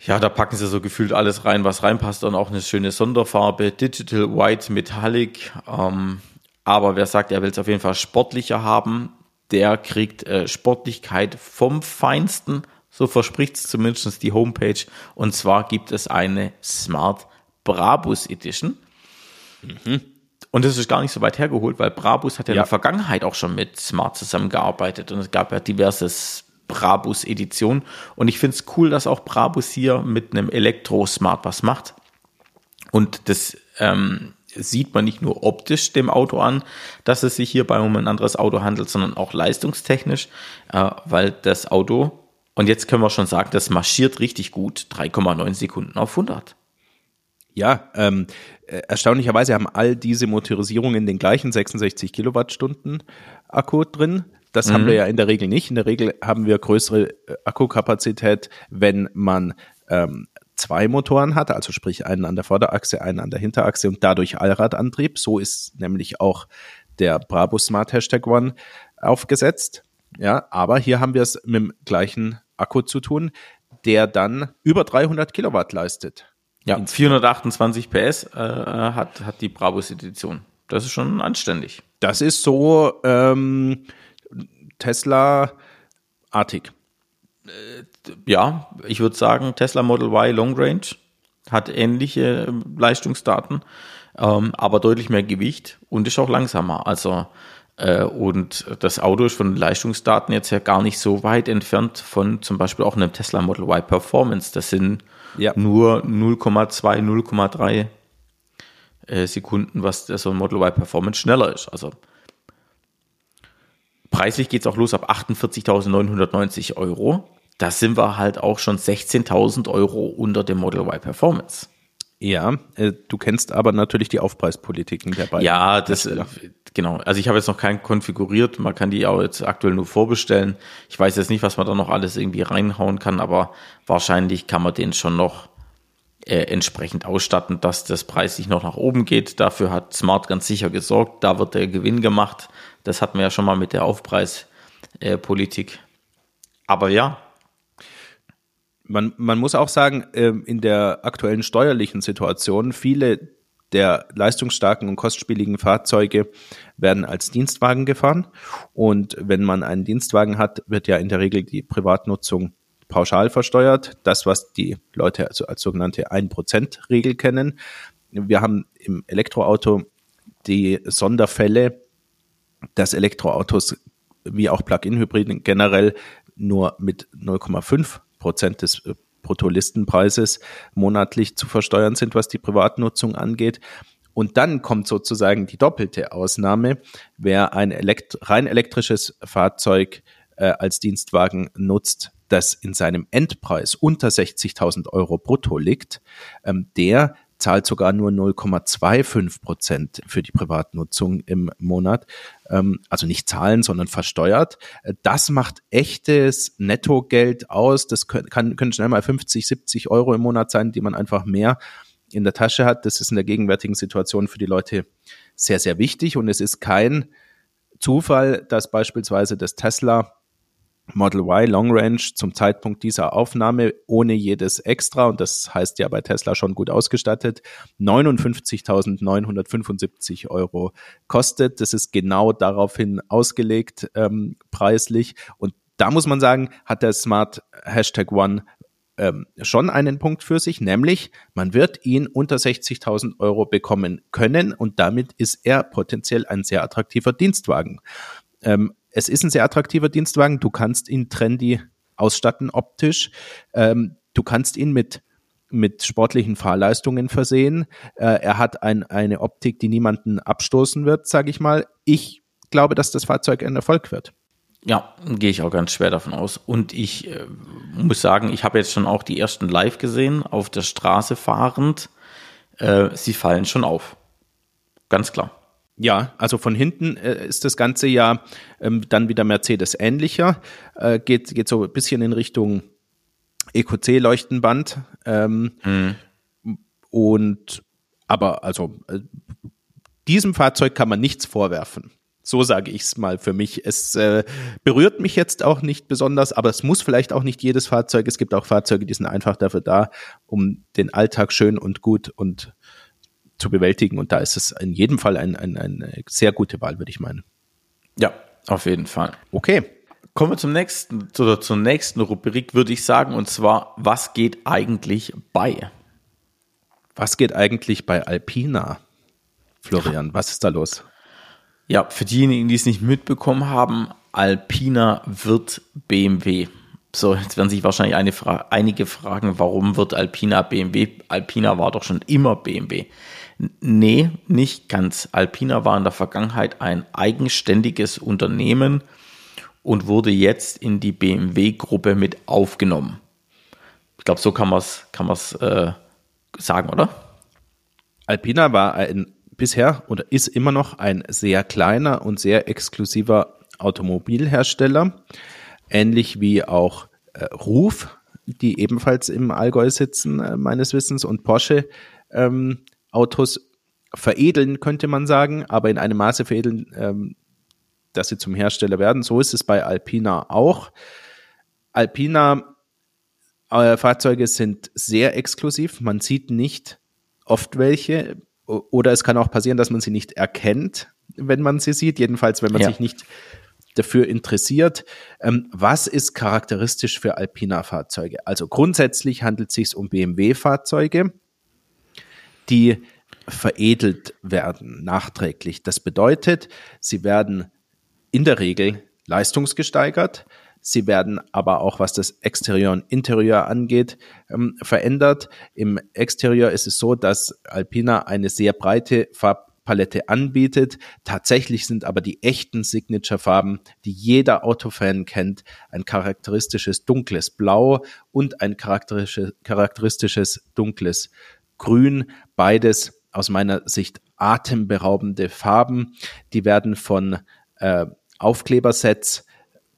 Ja, da packen sie so gefühlt alles rein, was reinpasst und auch eine schöne Sonderfarbe, Digital White Metallic. Ähm, aber wer sagt, er will es auf jeden Fall sportlicher haben, der kriegt äh, Sportlichkeit vom Feinsten. So verspricht es zumindest die Homepage. Und zwar gibt es eine Smart Brabus Edition. Und das ist gar nicht so weit hergeholt, weil Brabus hat ja, Ja. in der Vergangenheit auch schon mit Smart zusammengearbeitet und es gab ja diverse Brabus-Editionen. Und ich finde es cool, dass auch Brabus hier mit einem Elektro-Smart was macht. Und das ähm, sieht man nicht nur optisch dem Auto an, dass es sich hierbei um ein anderes Auto handelt, sondern auch leistungstechnisch, äh, weil das Auto, und jetzt können wir schon sagen, das marschiert richtig gut, 3,9 Sekunden auf 100. Ja, ähm, äh, erstaunlicherweise haben all diese Motorisierungen den gleichen 66 Kilowattstunden Akku drin. Das mhm. haben wir ja in der Regel nicht. In der Regel haben wir größere äh, Akkukapazität, wenn man ähm, zwei Motoren hat, also sprich einen an der Vorderachse, einen an der Hinterachse und dadurch Allradantrieb. So ist nämlich auch der Brabo Smart Hashtag One aufgesetzt. Ja, aber hier haben wir es mit dem gleichen Akku zu tun, der dann über 300 Kilowatt leistet. Ja, 428 PS äh, hat, hat die Brabus Edition. Das ist schon anständig. Das ist so ähm, Tesla-artig. Äh, ja, ich würde sagen, Tesla Model Y Long Range hat ähnliche ähm, Leistungsdaten, ähm, aber deutlich mehr Gewicht und ist auch langsamer. Also äh, und das Auto ist von den Leistungsdaten jetzt ja gar nicht so weit entfernt von zum Beispiel auch einem Tesla Model Y Performance. Das sind ja. nur 0,2, 0,3 äh, Sekunden, was so ein Model Y Performance schneller ist. Also preislich geht es auch los ab 48.990 Euro. Da sind wir halt auch schon 16.000 Euro unter dem Model Y Performance. Ja, äh, du kennst aber natürlich die Aufpreispolitiken der beiden. Ja, das, äh, genau. Also ich habe jetzt noch keinen konfiguriert. Man kann die auch jetzt aktuell nur vorbestellen. Ich weiß jetzt nicht, was man da noch alles irgendwie reinhauen kann, aber wahrscheinlich kann man den schon noch äh, entsprechend ausstatten, dass das preislich noch nach oben geht. Dafür hat Smart ganz sicher gesorgt. Da wird der Gewinn gemacht. Das hatten wir ja schon mal mit der Aufpreispolitik. Äh, aber ja, man, man muss auch sagen, ähm, in der aktuellen steuerlichen Situation, viele der leistungsstarken und kostspieligen Fahrzeuge werden als Dienstwagen gefahren. Und wenn man einen Dienstwagen hat, wird ja in der Regel die Privatnutzung pauschal versteuert. Das, was die Leute also als sogenannte 1%-Regel kennen. Wir haben im Elektroauto die Sonderfälle, dass Elektroautos wie auch Plug-in-Hybriden generell nur mit 0,5 Prozent des äh, Bruttolistenpreises monatlich zu versteuern sind, was die Privatnutzung angeht. Und dann kommt sozusagen die doppelte Ausnahme, wer ein elekt rein elektrisches Fahrzeug äh, als Dienstwagen nutzt, das in seinem Endpreis unter 60.000 Euro brutto liegt, ähm, der zahlt sogar nur 0,25 Prozent für die Privatnutzung im Monat. Ähm, also nicht zahlen, sondern versteuert. Das macht echtes Nettogeld aus. Das kann, können schnell mal 50, 70 Euro im Monat sein, die man einfach mehr in der Tasche hat. Das ist in der gegenwärtigen Situation für die Leute sehr, sehr wichtig. Und es ist kein Zufall, dass beispielsweise das Tesla Model Y Long Range zum Zeitpunkt dieser Aufnahme ohne jedes Extra, und das heißt ja bei Tesla schon gut ausgestattet, 59.975 Euro kostet. Das ist genau daraufhin ausgelegt ähm, preislich. Und da muss man sagen, hat der Smart Hashtag One ähm, schon einen Punkt für sich, nämlich man wird ihn unter 60.000 Euro bekommen können und damit ist er potenziell ein sehr attraktiver Dienstwagen. Ähm, es ist ein sehr attraktiver Dienstwagen. Du kannst ihn trendy ausstatten optisch. Ähm, du kannst ihn mit mit sportlichen Fahrleistungen versehen. Äh, er hat ein, eine Optik, die niemanden abstoßen wird, sage ich mal. Ich glaube, dass das Fahrzeug ein Erfolg wird. Ja, gehe ich auch ganz schwer davon aus. Und ich äh, muss sagen, ich habe jetzt schon auch die ersten live gesehen, auf der Straße fahrend. Äh, sie fallen schon auf. Ganz klar. Ja, also von hinten äh, ist das Ganze ja ähm, dann wieder Mercedes ähnlicher, äh, geht, geht so ein bisschen in Richtung EQC-Leuchtenband. Ähm, mhm. Und aber also äh, diesem Fahrzeug kann man nichts vorwerfen. So sage ich es mal für mich. Es äh, berührt mich jetzt auch nicht besonders, aber es muss vielleicht auch nicht jedes Fahrzeug. Es gibt auch Fahrzeuge, die sind einfach dafür da, um den Alltag schön und gut und zu bewältigen. Und da ist es in jedem Fall ein, ein, eine sehr gute Wahl, würde ich meinen. Ja, auf jeden Fall. Okay. Kommen wir zum nächsten, oder zur nächsten Rubrik, würde ich sagen, und zwar, was geht eigentlich bei? Was geht eigentlich bei Alpina? Florian, was ist da los? Ja, für diejenigen, die es nicht mitbekommen haben, Alpina wird BMW. So, jetzt werden sich wahrscheinlich Fra einige fragen, warum wird Alpina BMW? Alpina war doch schon immer BMW. Nee, nicht ganz. Alpina war in der Vergangenheit ein eigenständiges Unternehmen und wurde jetzt in die BMW-Gruppe mit aufgenommen. Ich glaube, so kann man es kann äh, sagen, oder? Alpina war ein bisher oder ist immer noch ein sehr kleiner und sehr exklusiver Automobilhersteller, ähnlich wie auch äh, Ruf, die ebenfalls im Allgäu sitzen, äh, meines Wissens, und Porsche ähm, Autos veredeln, könnte man sagen, aber in einem Maße veredeln, ähm, dass sie zum Hersteller werden. So ist es bei Alpina auch. Alpina äh, Fahrzeuge sind sehr exklusiv. Man sieht nicht oft welche oder es kann auch passieren, dass man sie nicht erkennt, wenn man sie sieht. Jedenfalls, wenn man ja. sich nicht dafür interessiert. Ähm, was ist charakteristisch für Alpina-Fahrzeuge? Also grundsätzlich handelt es sich um BMW-Fahrzeuge, die veredelt werden nachträglich. Das bedeutet, sie werden in der Regel leistungsgesteigert. Sie werden aber auch, was das Exterieur und Interieur angeht, ähm, verändert. Im Exterieur ist es so, dass Alpina eine sehr breite Farbpalette anbietet. Tatsächlich sind aber die echten Signature-Farben, die jeder Autofan kennt, ein charakteristisches dunkles Blau und ein charakteristisches, charakteristisches dunkles Grün. Beides aus meiner Sicht atemberaubende Farben. Die werden von äh, Aufklebersets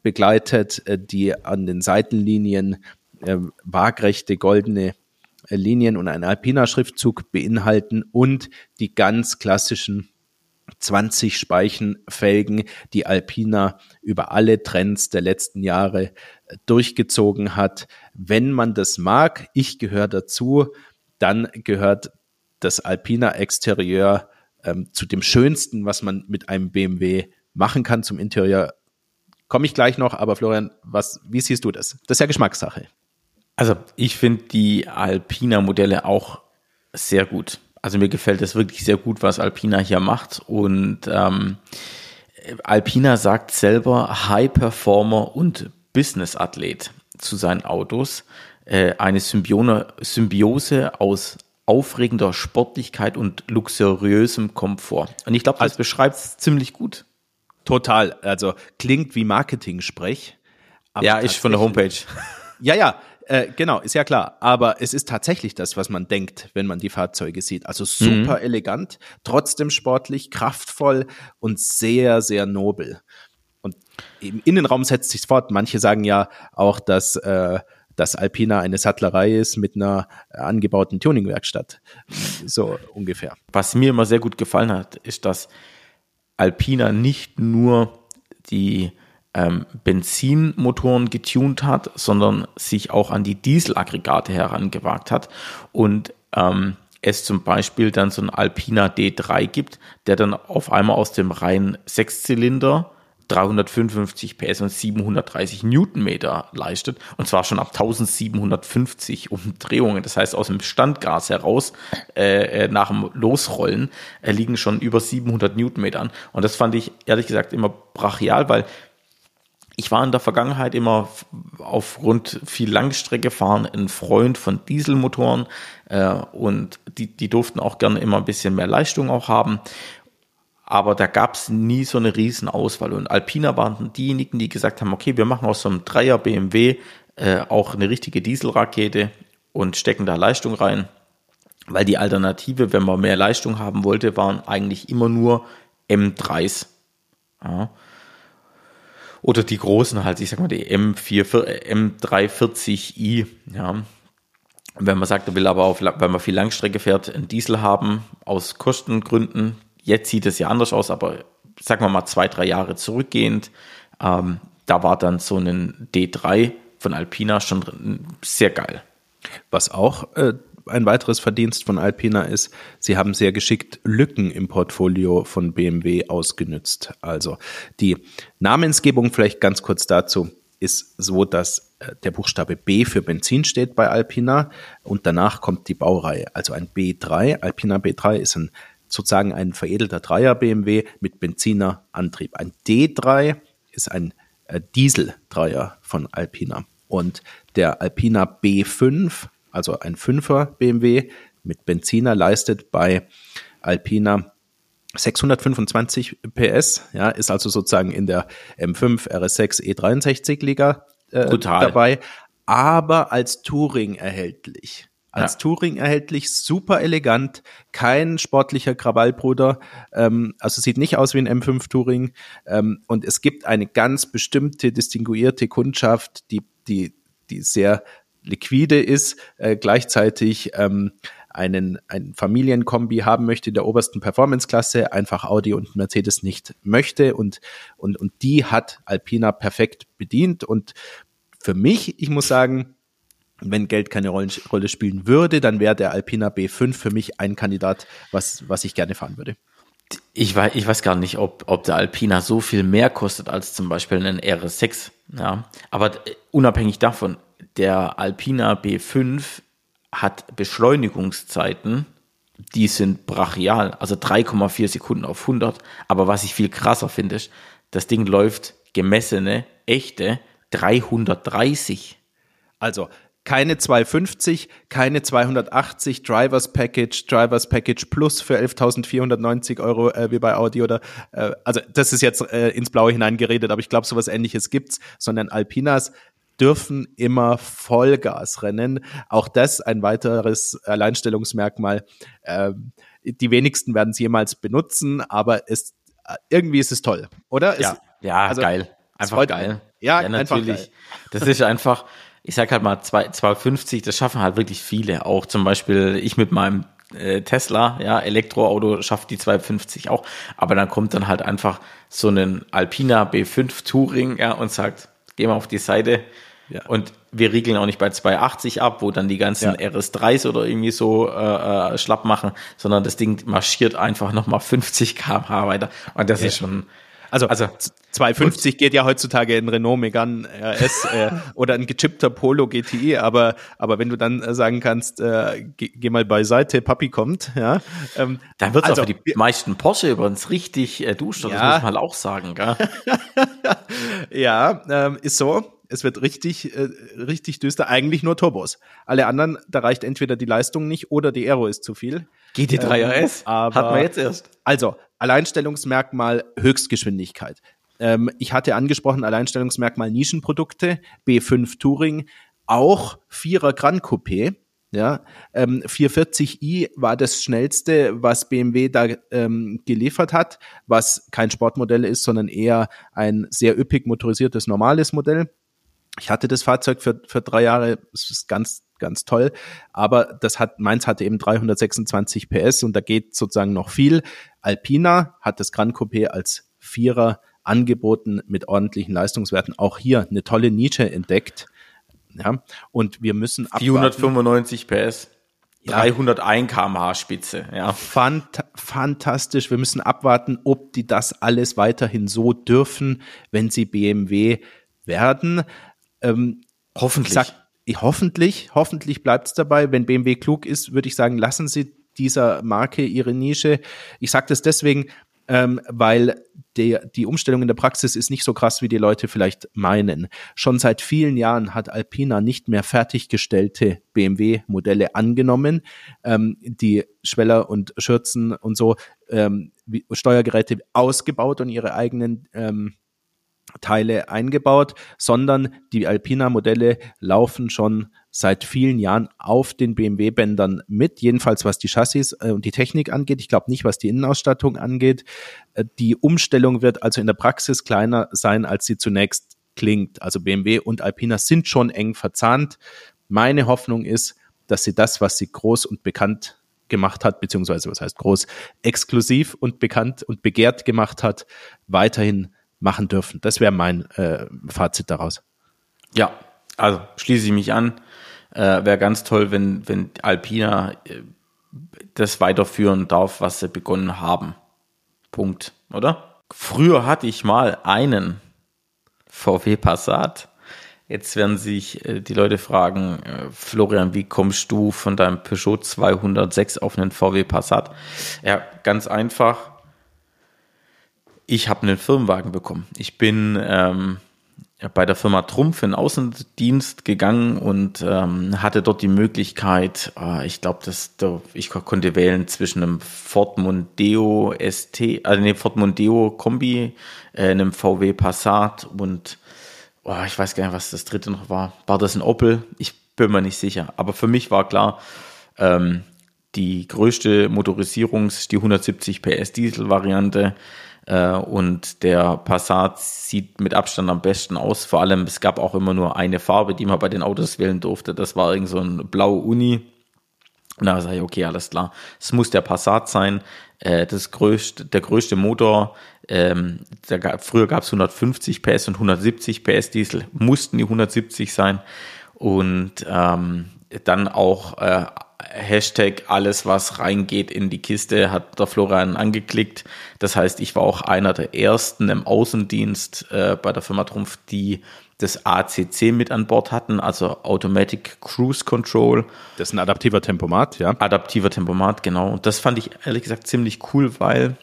begleitet, äh, die an den Seitenlinien äh, waagrechte goldene Linien und einen Alpina-Schriftzug beinhalten und die ganz klassischen 20 Speichenfelgen, die Alpina über alle Trends der letzten Jahre durchgezogen hat. Wenn man das mag, ich gehöre dazu, dann gehört das Alpina Exterieur ähm, zu dem schönsten, was man mit einem BMW machen kann zum Interieur komme ich gleich noch, aber Florian, was, wie siehst du das? Das ist ja Geschmackssache. Also ich finde die Alpina-Modelle auch sehr gut. Also mir gefällt es wirklich sehr gut, was Alpina hier macht. Und ähm, Alpina sagt selber High Performer und Business Athlet zu seinen Autos. Äh, eine Symbione, Symbiose aus aufregender Sportlichkeit und luxuriösem Komfort. Und ich glaube, das also, beschreibt es ziemlich gut. Total. Also klingt wie Marketing-Sprech. Ja, ich von der Homepage. Ja, ja, äh, genau, ist ja klar. Aber es ist tatsächlich das, was man denkt, wenn man die Fahrzeuge sieht. Also super mhm. elegant, trotzdem sportlich, kraftvoll und sehr, sehr nobel. Und im Innenraum setzt sich fort. Manche sagen ja auch, dass äh, dass Alpina eine Sattlerei ist mit einer angebauten Tuningwerkstatt. So ungefähr. Was mir immer sehr gut gefallen hat, ist, dass Alpina nicht nur die ähm, Benzinmotoren getunt hat, sondern sich auch an die Dieselaggregate herangewagt hat und ähm, es zum Beispiel dann so ein Alpina D3 gibt, der dann auf einmal aus dem reinen Sechszylinder 355 PS und 730 Newtonmeter leistet. Und zwar schon ab 1750 Umdrehungen. Das heißt, aus dem Standgas heraus, äh, äh, nach dem Losrollen, äh, liegen schon über 700 Newtonmetern. Und das fand ich ehrlich gesagt immer brachial, weil ich war in der Vergangenheit immer aufgrund viel Langstrecke fahren ein Freund von Dieselmotoren äh, und die, die durften auch gerne immer ein bisschen mehr Leistung auch haben aber da gab es nie so eine riesen Auswahl. Und Alpina waren diejenigen, die gesagt haben, okay, wir machen aus so einem Dreier BMW äh, auch eine richtige Dieselrakete und stecken da Leistung rein. Weil die Alternative, wenn man mehr Leistung haben wollte, waren eigentlich immer nur M3s. Ja. Oder die großen halt, ich sag mal die M4, M340i, ja. Wenn man sagt, er will aber auf, wenn man viel Langstrecke fährt, einen Diesel haben, aus Kostengründen, Jetzt sieht es ja anders aus, aber sagen wir mal zwei, drei Jahre zurückgehend, ähm, da war dann so ein D3 von Alpina schon sehr geil. Was auch äh, ein weiteres Verdienst von Alpina ist, sie haben sehr geschickt Lücken im Portfolio von BMW ausgenützt. Also die Namensgebung vielleicht ganz kurz dazu ist so, dass äh, der Buchstabe B für Benzin steht bei Alpina und danach kommt die Baureihe. Also ein B3, Alpina B3 ist ein sozusagen ein veredelter Dreier BMW mit Benzinerantrieb. Ein D3 ist ein äh, Diesel-Dreier von Alpina. Und der Alpina B5, also ein 5er BMW mit Benziner, leistet bei Alpina 625 PS, ja, ist also sozusagen in der M5 RS6 E63 Liga äh, dabei, aber als Touring erhältlich. als ja. Touring erhältlich, super elegant, kein sportlicher Krawallbruder, ähm, also sieht nicht aus wie ein M5 Touring ähm, und es gibt eine ganz bestimmte distinguierte Kundschaft, die, die, die sehr liquide ist, äh, gleichzeitig ähm, einen, einen Familienkombi haben möchte in der obersten Performance-Klasse, einfach Audi und Mercedes nicht möchte und, und, und die hat Alpina perfekt bedient und für mich, ich muss sagen, wenn Geld keine Rolle spielen würde, dann wäre der Alpina B5 für mich ein Kandidat, was, was ich gerne fahren würde. Ich weiß, ich weiß gar nicht, ob, ob der Alpina so viel mehr kostet als zum Beispiel ein RS6. Ja, aber unabhängig davon, der Alpina B5 hat Beschleunigungszeiten, die sind brachial, also 3,4 Sekunden auf 100. Aber was ich viel krasser finde, ist, das Ding läuft gemessene, echte 330. Also keine 250, keine 280 Drivers Package, Drivers Package Plus für 11.490 Euro äh, wie bei Audi oder äh, also das ist jetzt äh, ins Blaue hineingeredet, aber ich glaube sowas Ähnliches gibt's, sondern Alpinas dürfen immer Vollgas rennen. Auch das ein weiteres Alleinstellungsmerkmal. Ähm, die wenigsten werden es jemals benutzen, aber es irgendwie ist es toll, oder? Ja, es, ja also, geil. Einfach geil. Ja, ja natürlich. Das ist einfach, ich sag halt mal, 250, das schaffen halt wirklich viele. Auch zum Beispiel ich mit meinem äh, Tesla, ja, Elektroauto schafft die 250 auch. Aber dann kommt dann halt einfach so ein Alpina B5 Touring, ja, und sagt, geh mal auf die Seite, ja. Und wir riegeln auch nicht bei 280 ab, wo dann die ganzen ja. RS3s oder irgendwie so äh, äh, schlapp machen, sondern das Ding marschiert einfach nochmal 50 km/h weiter. Und das ja. ist schon. Also, also 250 gut. geht ja heutzutage in Renault Megane RS äh, (laughs) oder ein gechippter Polo GTI, aber aber wenn du dann äh, sagen kannst, äh, geh, geh mal beiseite, Papi kommt, ja, ähm, dann wird also, auch für die meisten Porsche übrigens richtig äh, duscht, ja. das muss man auch sagen, gell? (laughs) ja, ähm, ist so es wird richtig, äh, richtig düster. Eigentlich nur Turbos. Alle anderen, da reicht entweder die Leistung nicht oder die Aero ist zu viel. GT3 ähm, RS aber, hat man jetzt erst. Also, Alleinstellungsmerkmal Höchstgeschwindigkeit. Ähm, ich hatte angesprochen, Alleinstellungsmerkmal Nischenprodukte, B5 Touring, auch Vierer Gran Coupé. Ja, ähm, 440i war das schnellste, was BMW da ähm, geliefert hat, was kein Sportmodell ist, sondern eher ein sehr üppig motorisiertes normales Modell. Ich hatte das Fahrzeug für, für drei Jahre, es ist ganz, ganz toll, aber das hat, meins hatte eben 326 PS und da geht sozusagen noch viel. Alpina hat das Gran Coupé als Vierer angeboten mit ordentlichen Leistungswerten. Auch hier eine tolle Nische entdeckt. Ja, und wir müssen abwarten. 495 PS. Ja. 301 kmh Spitze, ja. Fant fantastisch. Wir müssen abwarten, ob die das alles weiterhin so dürfen, wenn sie BMW werden. Ähm, hoffentlich. Sag, hoffentlich, hoffentlich bleibt es dabei. Wenn BMW klug ist, würde ich sagen, lassen Sie dieser Marke ihre Nische. Ich sage das deswegen, ähm, weil der, die Umstellung in der Praxis ist nicht so krass, wie die Leute vielleicht meinen. Schon seit vielen Jahren hat Alpina nicht mehr fertiggestellte BMW-Modelle angenommen, ähm, die Schweller und Schürzen und so ähm, Steuergeräte ausgebaut und ihre eigenen ähm, Teile eingebaut, sondern die Alpina-Modelle laufen schon seit vielen Jahren auf den BMW-Bändern mit, jedenfalls was die Chassis äh, und die Technik angeht. Ich glaube nicht, was die Innenausstattung angeht. Äh, die Umstellung wird also in der Praxis kleiner sein, als sie zunächst klingt. Also BMW und Alpina sind schon eng verzahnt. Meine Hoffnung ist, dass sie das, was sie groß und bekannt gemacht hat, beziehungsweise was heißt groß, exklusiv und bekannt und begehrt gemacht hat, weiterhin machen dürfen. Das wäre mein äh, Fazit daraus. Ja, also schließe ich mich an. Äh, wäre ganz toll, wenn, wenn Alpina äh, das weiterführen darf, was sie begonnen haben. Punkt, oder? Früher hatte ich mal einen VW Passat. Jetzt werden sich äh, die Leute fragen, äh, Florian, wie kommst du von deinem Peugeot 206 auf einen VW Passat? Ja, ganz einfach ich habe einen Firmenwagen bekommen. Ich bin ähm, bei der Firma Trumpf in Außendienst gegangen und ähm, hatte dort die Möglichkeit, äh, ich glaube, ich konnte wählen zwischen einem Ford Mondeo ST, also nee, Ford Mondeo Kombi, äh, einem VW Passat und oh, ich weiß gar nicht, was das dritte noch war. War das ein Opel? Ich bin mir nicht sicher. Aber für mich war klar, ähm, die größte Motorisierung die 170 PS Diesel-Variante. Äh, und der Passat sieht mit Abstand am besten aus. Vor allem, es gab auch immer nur eine Farbe, die man bei den Autos wählen durfte. Das war irgend so ein blau Uni. Und da sage ich, okay, alles klar. Es muss der Passat sein. Äh, das größte, der größte Motor. Ähm, gab, früher gab es 150 PS und 170 PS Diesel. Mussten die 170 sein. Und ähm, dann auch äh, Hashtag alles, was reingeht in die Kiste, hat der Florian angeklickt. Das heißt, ich war auch einer der ersten im Außendienst äh, bei der Firma Trumpf, die das ACC mit an Bord hatten, also Automatic Cruise Control. Das ist ein adaptiver Tempomat, ja. Adaptiver Tempomat, genau. Und das fand ich ehrlich gesagt ziemlich cool, weil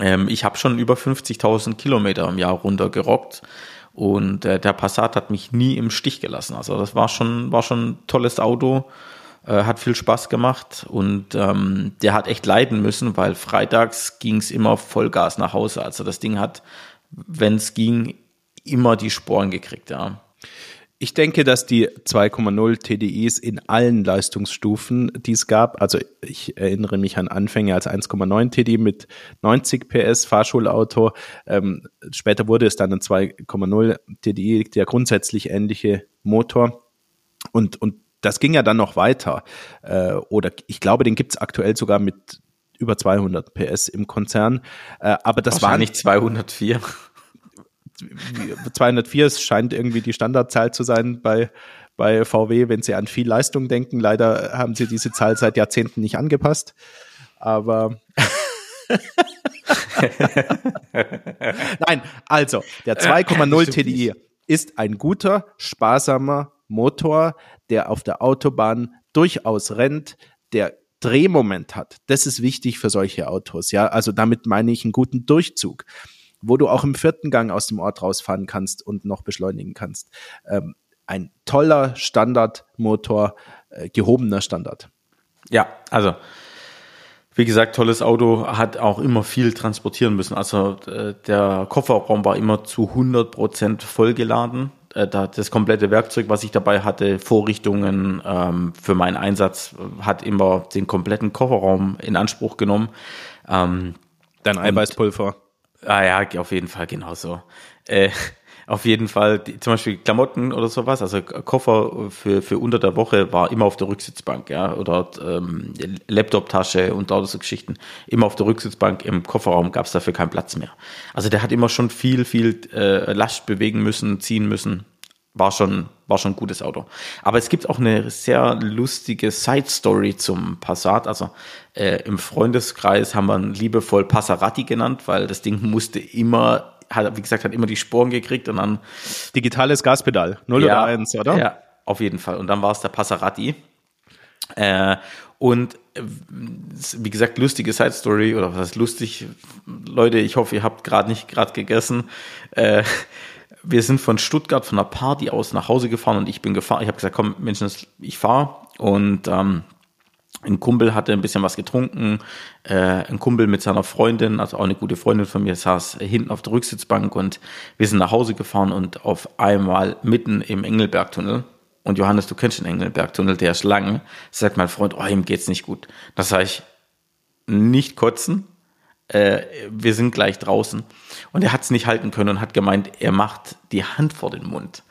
ähm, ich habe schon über 50.000 Kilometer im Jahr runtergerockt und äh, der Passat hat mich nie im Stich gelassen. Also das war schon, war schon ein tolles Auto, äh, hat viel Spaß gemacht und ähm, der hat echt leiden müssen, weil freitags ging es immer Vollgas nach Hause. Also das Ding hat, wenn es ging, immer die Sporen gekriegt, ja. Ich denke, dass die 2,0 TDIs in allen Leistungsstufen, die es gab, also ich erinnere mich an Anfänge als 1,9 TDI mit 90 PS Fahrschulauto. Ähm, später wurde es dann ein 2,0 TDI, der grundsätzlich ähnliche Motor. Und, und das ging ja dann noch weiter. Äh, oder ich glaube, den gibt's aktuell sogar mit über 200 PS im Konzern. Äh, aber das war nicht 204. 204 scheint irgendwie die Standardzahl zu sein bei, bei VW, wenn sie an viel Leistung denken. Leider haben sie diese Zahl seit Jahrzehnten nicht angepasst. Aber (laughs) Nein, also der (laughs) 2,0 TDI ist ein guter, sparsamer Motor, der auf der Autobahn durchaus rennt, der Drehmoment hat. Das ist wichtig für solche Autos. Ja, also damit meine ich einen guten Durchzug wo du auch im vierten Gang aus dem Ort rausfahren kannst und noch beschleunigen kannst. Ähm, ein toller Standardmotor, äh, gehobener Standard. Ja, also wie gesagt, tolles Auto, hat auch immer viel transportieren müssen. Also äh, der Kofferraum war immer zu 100 Prozent vollgeladen. Äh, das komplette Werkzeug, was ich dabei hatte, Vorrichtungen ähm, für meinen Einsatz, hat immer den kompletten Kofferraum in Anspruch genommen. Ähm, Dein Eiweißpulver. Ah ja, auf jeden Fall genauso. Äh, auf jeden Fall, die, zum Beispiel Klamotten oder sowas, also Koffer für, für unter der Woche war immer auf der Rücksitzbank, ja, oder ähm, Laptoptasche und da so Geschichten, immer auf der Rücksitzbank, im Kofferraum gab es dafür keinen Platz mehr. Also der hat immer schon viel, viel äh, Last bewegen müssen, ziehen müssen. War schon, war schon ein gutes Auto. Aber es gibt auch eine sehr lustige Side-Story zum Passat. Also äh, im Freundeskreis haben wir ihn liebevoll Passarati genannt, weil das Ding musste immer, hat, wie gesagt, hat immer die Sporen gekriegt und dann. Digitales Gaspedal, 0 ja, oder 1, oder? Ja, auf jeden Fall. Und dann war es der Passarati. Äh, und äh, wie gesagt, lustige Side Story oder was heißt lustig? Leute, ich hoffe, ihr habt gerade nicht gerade gegessen. Äh, (laughs) wir sind von Stuttgart von einer Party aus nach Hause gefahren und ich bin gefahren. Ich habe gesagt, komm, Menschen, ich fahre. Und ähm, ein Kumpel hatte ein bisschen was getrunken. Äh, ein Kumpel mit seiner Freundin, also auch eine gute Freundin von mir, saß hinten auf der Rücksitzbank und wir sind nach Hause gefahren und auf einmal mitten im Engelbergtunnel. Und Johannes, du kennst den Engelbergtunnel, der ist lang. Sagt mein Freund, oh, ihm geht's nicht gut. Das sage ich, nicht kotzen, äh, wir sind gleich draußen. Und er hat es nicht halten können und hat gemeint, er macht die Hand vor den Mund.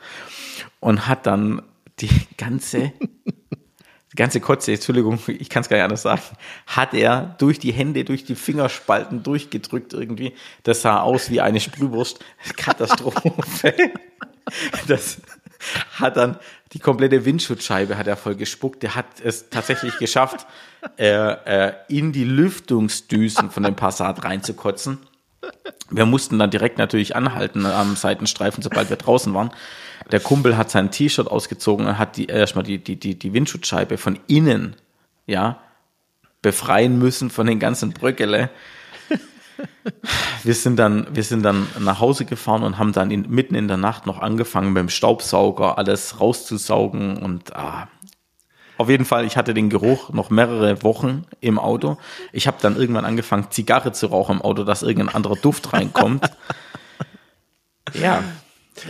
Und hat dann die ganze, (laughs) ganze Kotze, Entschuldigung, (laughs) ich kann es gar nicht anders sagen, hat er durch die Hände, durch die Fingerspalten durchgedrückt irgendwie. Das sah aus wie eine Sprühwurst. (laughs) Katastrophe. (laughs) Das hat dann die komplette Windschutzscheibe hat er voll gespuckt. Der hat es tatsächlich geschafft, äh, äh, in die Lüftungsdüsen von dem Passat reinzukotzen. Wir mussten dann direkt natürlich anhalten am Seitenstreifen, sobald wir draußen waren. Der Kumpel hat sein T-Shirt ausgezogen und hat die, erstmal die, die, die, die Windschutzscheibe von innen, ja, befreien müssen von den ganzen Bröckele wir sind dann, wir sind dann nach Hause gefahren und haben dann in, mitten in der Nacht noch angefangen, mit dem Staubsauger alles rauszusaugen und ah, auf jeden Fall, ich hatte den Geruch noch mehrere Wochen im Auto. Ich habe dann irgendwann angefangen, Zigarre zu rauchen im Auto, dass irgendein anderer Duft reinkommt. (laughs) ja.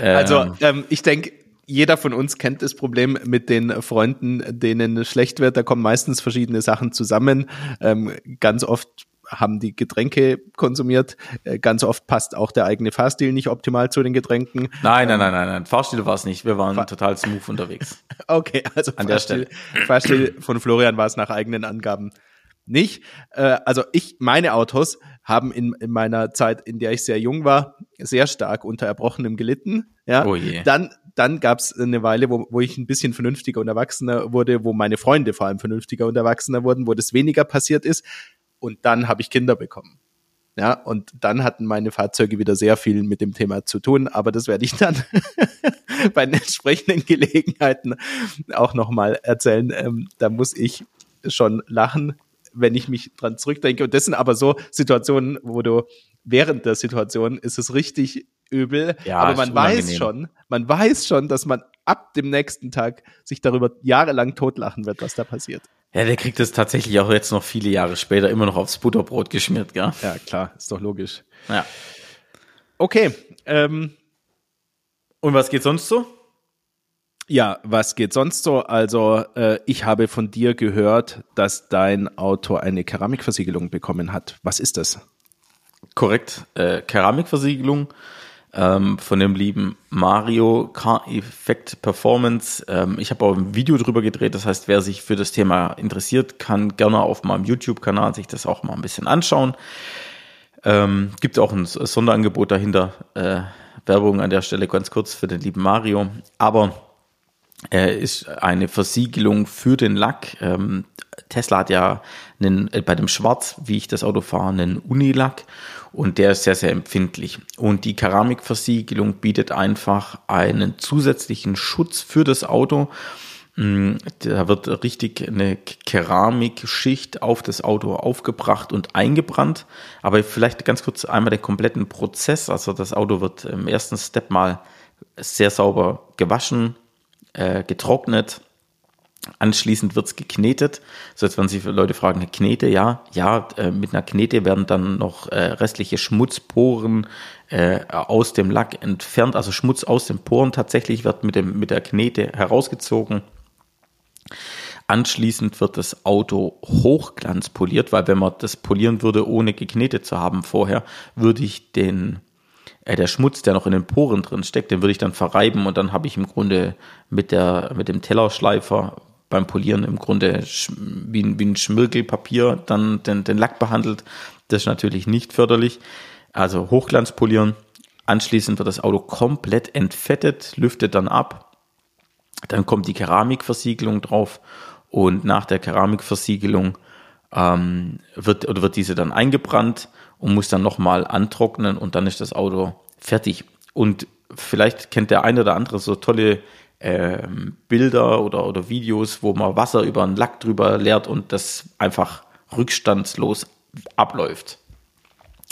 Also ähm, ich denke, jeder von uns kennt das Problem mit den Freunden, denen schlecht wird. Da kommen meistens verschiedene Sachen zusammen. Ähm, ganz oft haben die Getränke konsumiert. Äh, ganz oft passt auch der eigene Fahrstil nicht optimal zu den Getränken. Nein, nein, nein, nein, nein. Fahrstil war es nicht. Wir waren Fahr total smooth unterwegs. (laughs) Okay, also an Fahrstil, der Stelle. Fahrstil von Florian war es nach eigenen Angaben nicht. Äh, also ich, meine Autos haben in, in meiner Zeit, in der ich sehr jung war, sehr stark unter Erbrochenem gelitten. Ja, oh je. dann dann gab es eine Weile, wo, wo ich ein bisschen vernünftiger und erwachsener wurde, wo meine Freunde vor allem vernünftiger und erwachsener wurden, wo das weniger passiert ist. Und dann habe ich Kinder bekommen. Ja, und dann hatten meine Fahrzeuge wieder sehr viel mit dem Thema zu tun, aber das werde ich dann (laughs) bei den entsprechenden Gelegenheiten auch nochmal erzählen. Ähm, da muss ich schon lachen, wenn ich mich dran zurückdenke. Und das sind aber so Situationen, wo du während der Situation ist es richtig übel, ja, aber man weiß schon, man weiß schon, dass man ab dem nächsten Tag sich darüber jahrelang totlachen wird, was da passiert. Ja, der kriegt es tatsächlich auch jetzt noch viele Jahre später immer noch aufs Butterbrot geschmiert, gell? Ja, klar, ist doch logisch. Ja. Okay. Ähm, Und was geht sonst so? Ja, was geht sonst so? Also, äh, ich habe von dir gehört, dass dein Auto eine Keramikversiegelung bekommen hat. Was ist das? Korrekt, äh, Keramikversiegelung ähm, von dem lieben Mario Car Effect Performance. Ähm, ich habe auch ein Video drüber gedreht, das heißt, wer sich für das Thema interessiert, kann gerne auf meinem YouTube-Kanal sich das auch mal ein bisschen anschauen. Ähm, gibt auch ein Sonderangebot dahinter. Äh, Werbung an der Stelle ganz kurz für den lieben Mario. Aber er ist eine Versiegelung für den Lack. Ähm, Tesla hat ja einen, äh, bei dem Schwarz, wie ich das Auto fahre, einen Unilack und der ist sehr, sehr empfindlich. Und die Keramikversiegelung bietet einfach einen zusätzlichen Schutz für das Auto. Mm, da wird richtig eine Keramikschicht auf das Auto aufgebracht und eingebrannt. Aber vielleicht ganz kurz einmal den kompletten Prozess. Also das Auto wird im ersten Step mal sehr sauber gewaschen, äh, getrocknet, Anschließend wird's geknetet. So jetzt werden sich Leute fragen, Knete, ja, ja, äh, mit einer Knete werden dann noch äh, restliche Schmutzporen äh, aus dem Lack entfernt, also Schmutz aus den Poren tatsächlich wird mit, dem, mit der Knete herausgezogen. Anschließend wird das Auto hochglanzpoliert, weil wenn man das polieren würde, ohne geknetet zu haben vorher, würde ich den äh, der Schmutz, der noch in den Poren drin steckt, den würde ich dann verreiben und dann habe ich im Grunde mit der mit dem Tellerschleifer beim Polieren im Grunde wie, wie ein Schmirgelpapier dann den, den Lack behandelt. Das ist natürlich nicht förderlich. Also Hochglanz polieren. Anschließend wird das Auto komplett entfettet, lüftet dann ab. Dann kommt die Keramikversiegelung drauf und nach der Keramikversiegelung ähm, wird, oder wird diese dann eingebrannt und muss dann nochmal antrocknen und dann ist das Auto fertig. Und vielleicht kennt der eine oder andere so tolle ähm, Bilder oder, oder Videos, wo man Wasser über einen Lack drüber leert und das einfach rückstandslos abläuft.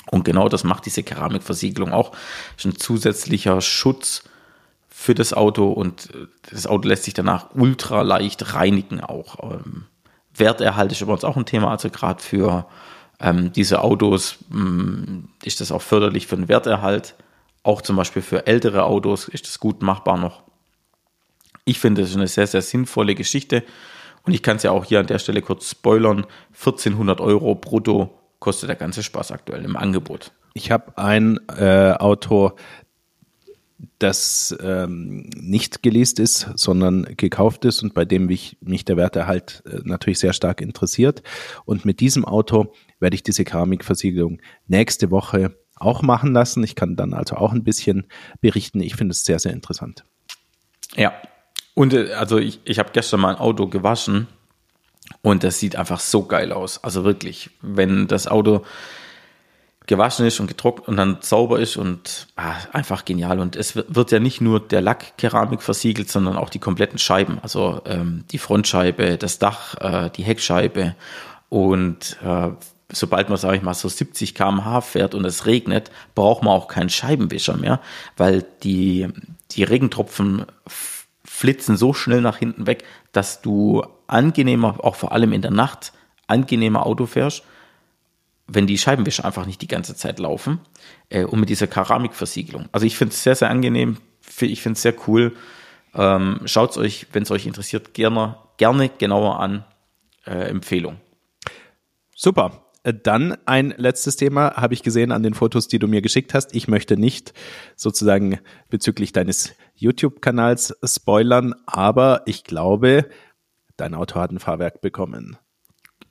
Und genau das macht diese Keramikversiegelung auch. Das ist ein zusätzlicher Schutz für das Auto und äh, das Auto lässt sich danach ultra leicht reinigen auch. Ähm, Werterhalt ist übrigens auch ein Thema, also gerade für ähm, diese Autos mh, mm, ist das auch förderlich für den Werterhalt. Auch zum Beispiel für ältere Autos ist das gut machbar noch. Ich finde, das ist eine sehr, sehr sinnvolle Geschichte. Und ich kann es ja auch hier an der Stelle kurz spoilern. 1400 Euro brutto kostet der ganze Spaß aktuell im Angebot. Ich habe ein äh, Auto, das ähm, nicht geleast ist, sondern gekauft ist und bei dem mich, mich der Werterhalt äh, natürlich sehr stark interessiert. Und mit diesem Auto werde ich diese Keramikversiegelung nächste Woche auch machen lassen. Ich kann dann also auch ein bisschen berichten. Ich finde es sehr, sehr interessant. Ja, und äh, also ich, ich habe gestern mal ein Auto gewaschen und das sieht einfach so geil aus. Also wirklich, wenn das Auto gewaschen ist und getrocknet und dann sauber ist und ah, einfach genial. Und es wird ja nicht nur der Lackkeramik versiegelt, sondern auch die kompletten Scheiben. Also ähm, die Frontscheibe, das Dach, äh, die Heckscheibe. Und äh, sobald man, sage ich mal, so 70 km/h fährt und es regnet, braucht man auch keinen Scheibenwischer mehr, weil die, die Regentropfen flitzen so schnell nach hinten weg, dass du angenehmer, auch vor allem in der Nacht, angenehmer Auto fährst, wenn die Scheibenwischer einfach nicht die ganze Zeit laufen äh, und mit dieser Keramikversiegelung. Also ich finde es sehr, sehr angenehm, ich finde es sehr cool. Ähm, Schaut es euch, wenn es euch interessiert, gerne, gerne genauer an. Äh, Empfehlung. Super. Äh, dann ein letztes Thema habe ich gesehen an den Fotos, die du mir geschickt hast. Ich möchte nicht sozusagen bezüglich deines YouTube-Kanals spoilern, aber ich glaube, dein Auto hat ein Fahrwerk bekommen.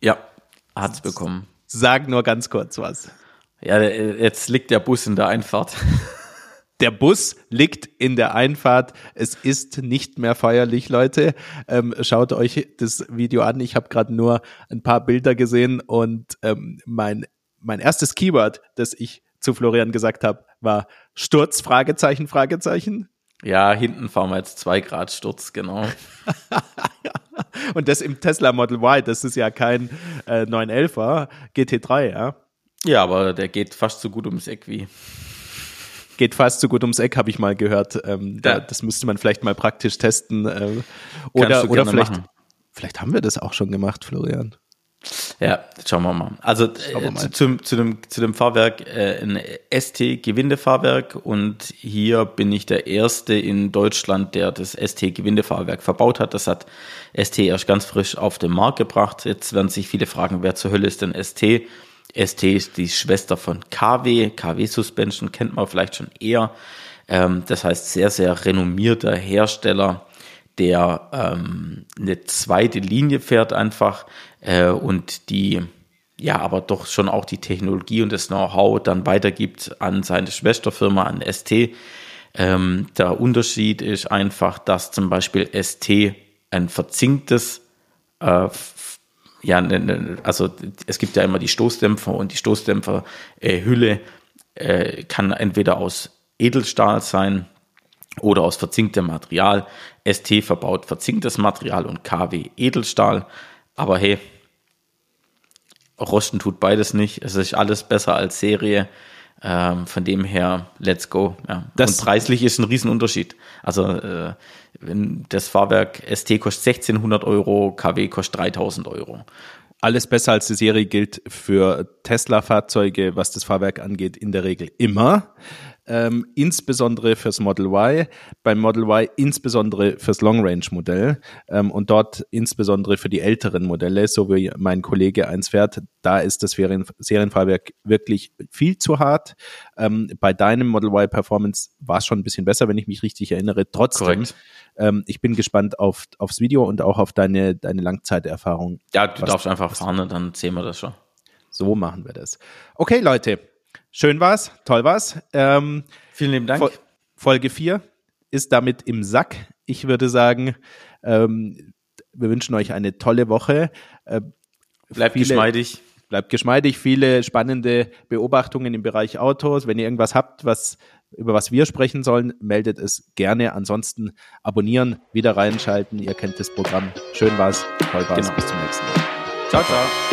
Ja, hat es bekommen. Sag nur ganz kurz was. Ja, jetzt liegt der Bus in der Einfahrt. (laughs) Der Bus liegt in der Einfahrt. Es ist nicht mehr feierlich, Leute. Ähm, schaut euch das Video an. Ich habe gerade nur ein paar Bilder gesehen und ähm, mein, mein erstes Keyword, das ich zu Florian gesagt habe, war Sturz, Fragezeichen, Fragezeichen. Ja, hinten fahren wir jetzt zwei Grad Sturz, genau. (laughs) und das im Tesla Model Y, das ist ja kein äh, 911er GT3, ja? Ja, aber der geht fast so gut ums Eck wie geht fast so gut ums Eck, habe ich mal gehört. Ähm, da, das müsste man vielleicht mal praktisch testen. Äh, oder oder vielleicht, vielleicht haben wir das auch schon gemacht, Florian. Ja, schauen wir mal. Also wir äh, mal. Zu, zu, zu, dem, zu dem Fahrwerk äh, ein ST-Gewindefahrwerk und hier bin ich der Erste in Deutschland, der das ST-Gewindefahrwerk verbaut hat. Das hat ST erst ganz frisch auf den Markt gebracht. Jetzt werden sich viele fragen, wer zur Hölle ist denn ST? ST ist die Schwester von KW. KW Suspension kennt man vielleicht schon eher. Ähm, das heißt, sehr, sehr renommierter Hersteller, der ähm, eine zweite Linie fährt einfach äh, und die ja, aber doch schon auch die Technologie und das Know-how dann weitergibt an seine Schwesterfirma, an ST. Ähm, der Unterschied ist einfach, dass zum Beispiel ST ein verzinktes äh, ja, ne, ne, also es gibt ja immer die Stoßdämpfer und die Stoßdämpferhülle äh, kann entweder aus Edelstahl sein oder aus verzinktem Material. ST verbaut verzinktes Material und KW Edelstahl. Aber hey, Rosten tut beides nicht. Es ist alles besser als Serie. Ähm, von dem her, let's go. Ja. Das und preislich ist ein Riesenunterschied. Also äh, wenn das Fahrwerk ST kostet 1600 Euro, KW kostet 3000 Euro. Alles besser als die Serie gilt für Tesla-Fahrzeuge, was das Fahrwerk angeht, in der Regel immer ähm, insbesondere fürs Model Y, beim Model Y insbesondere fürs Long Range Modell ähm, und dort insbesondere für die älteren Modelle, so wie mein Kollege eins fährt, da ist das Serien Serienfahrwerk wirklich viel zu hart. Ähm, bei deinem Model Y Performance war es schon ein bisschen besser, wenn ich mich richtig erinnere. Trotzdem, ähm, ich bin gespannt auf, aufs Video und auch auf deine, deine Langzeiterfahrung. Ja, du darfst einfach fahren und dann sehen wir das schon. So machen wir das. Okay, Leute, Schön war's, toll war's. Ähm, Vielen lieben Dank. Folge 4 ist damit im Sack. Ich würde sagen, ähm, wir wünschen euch eine tolle Woche. Äh, bleibt viele, geschmeidig. Bleibt geschmeidig, viele spannende Beobachtungen im Bereich Autos. Wenn ihr irgendwas habt, was, über was wir sprechen sollen, meldet es gerne. Ansonsten abonnieren, wieder reinschalten. Ihr kennt das Programm. Schön war's, toll war's. Genau. Bis zum nächsten Mal. Ciao, ciao.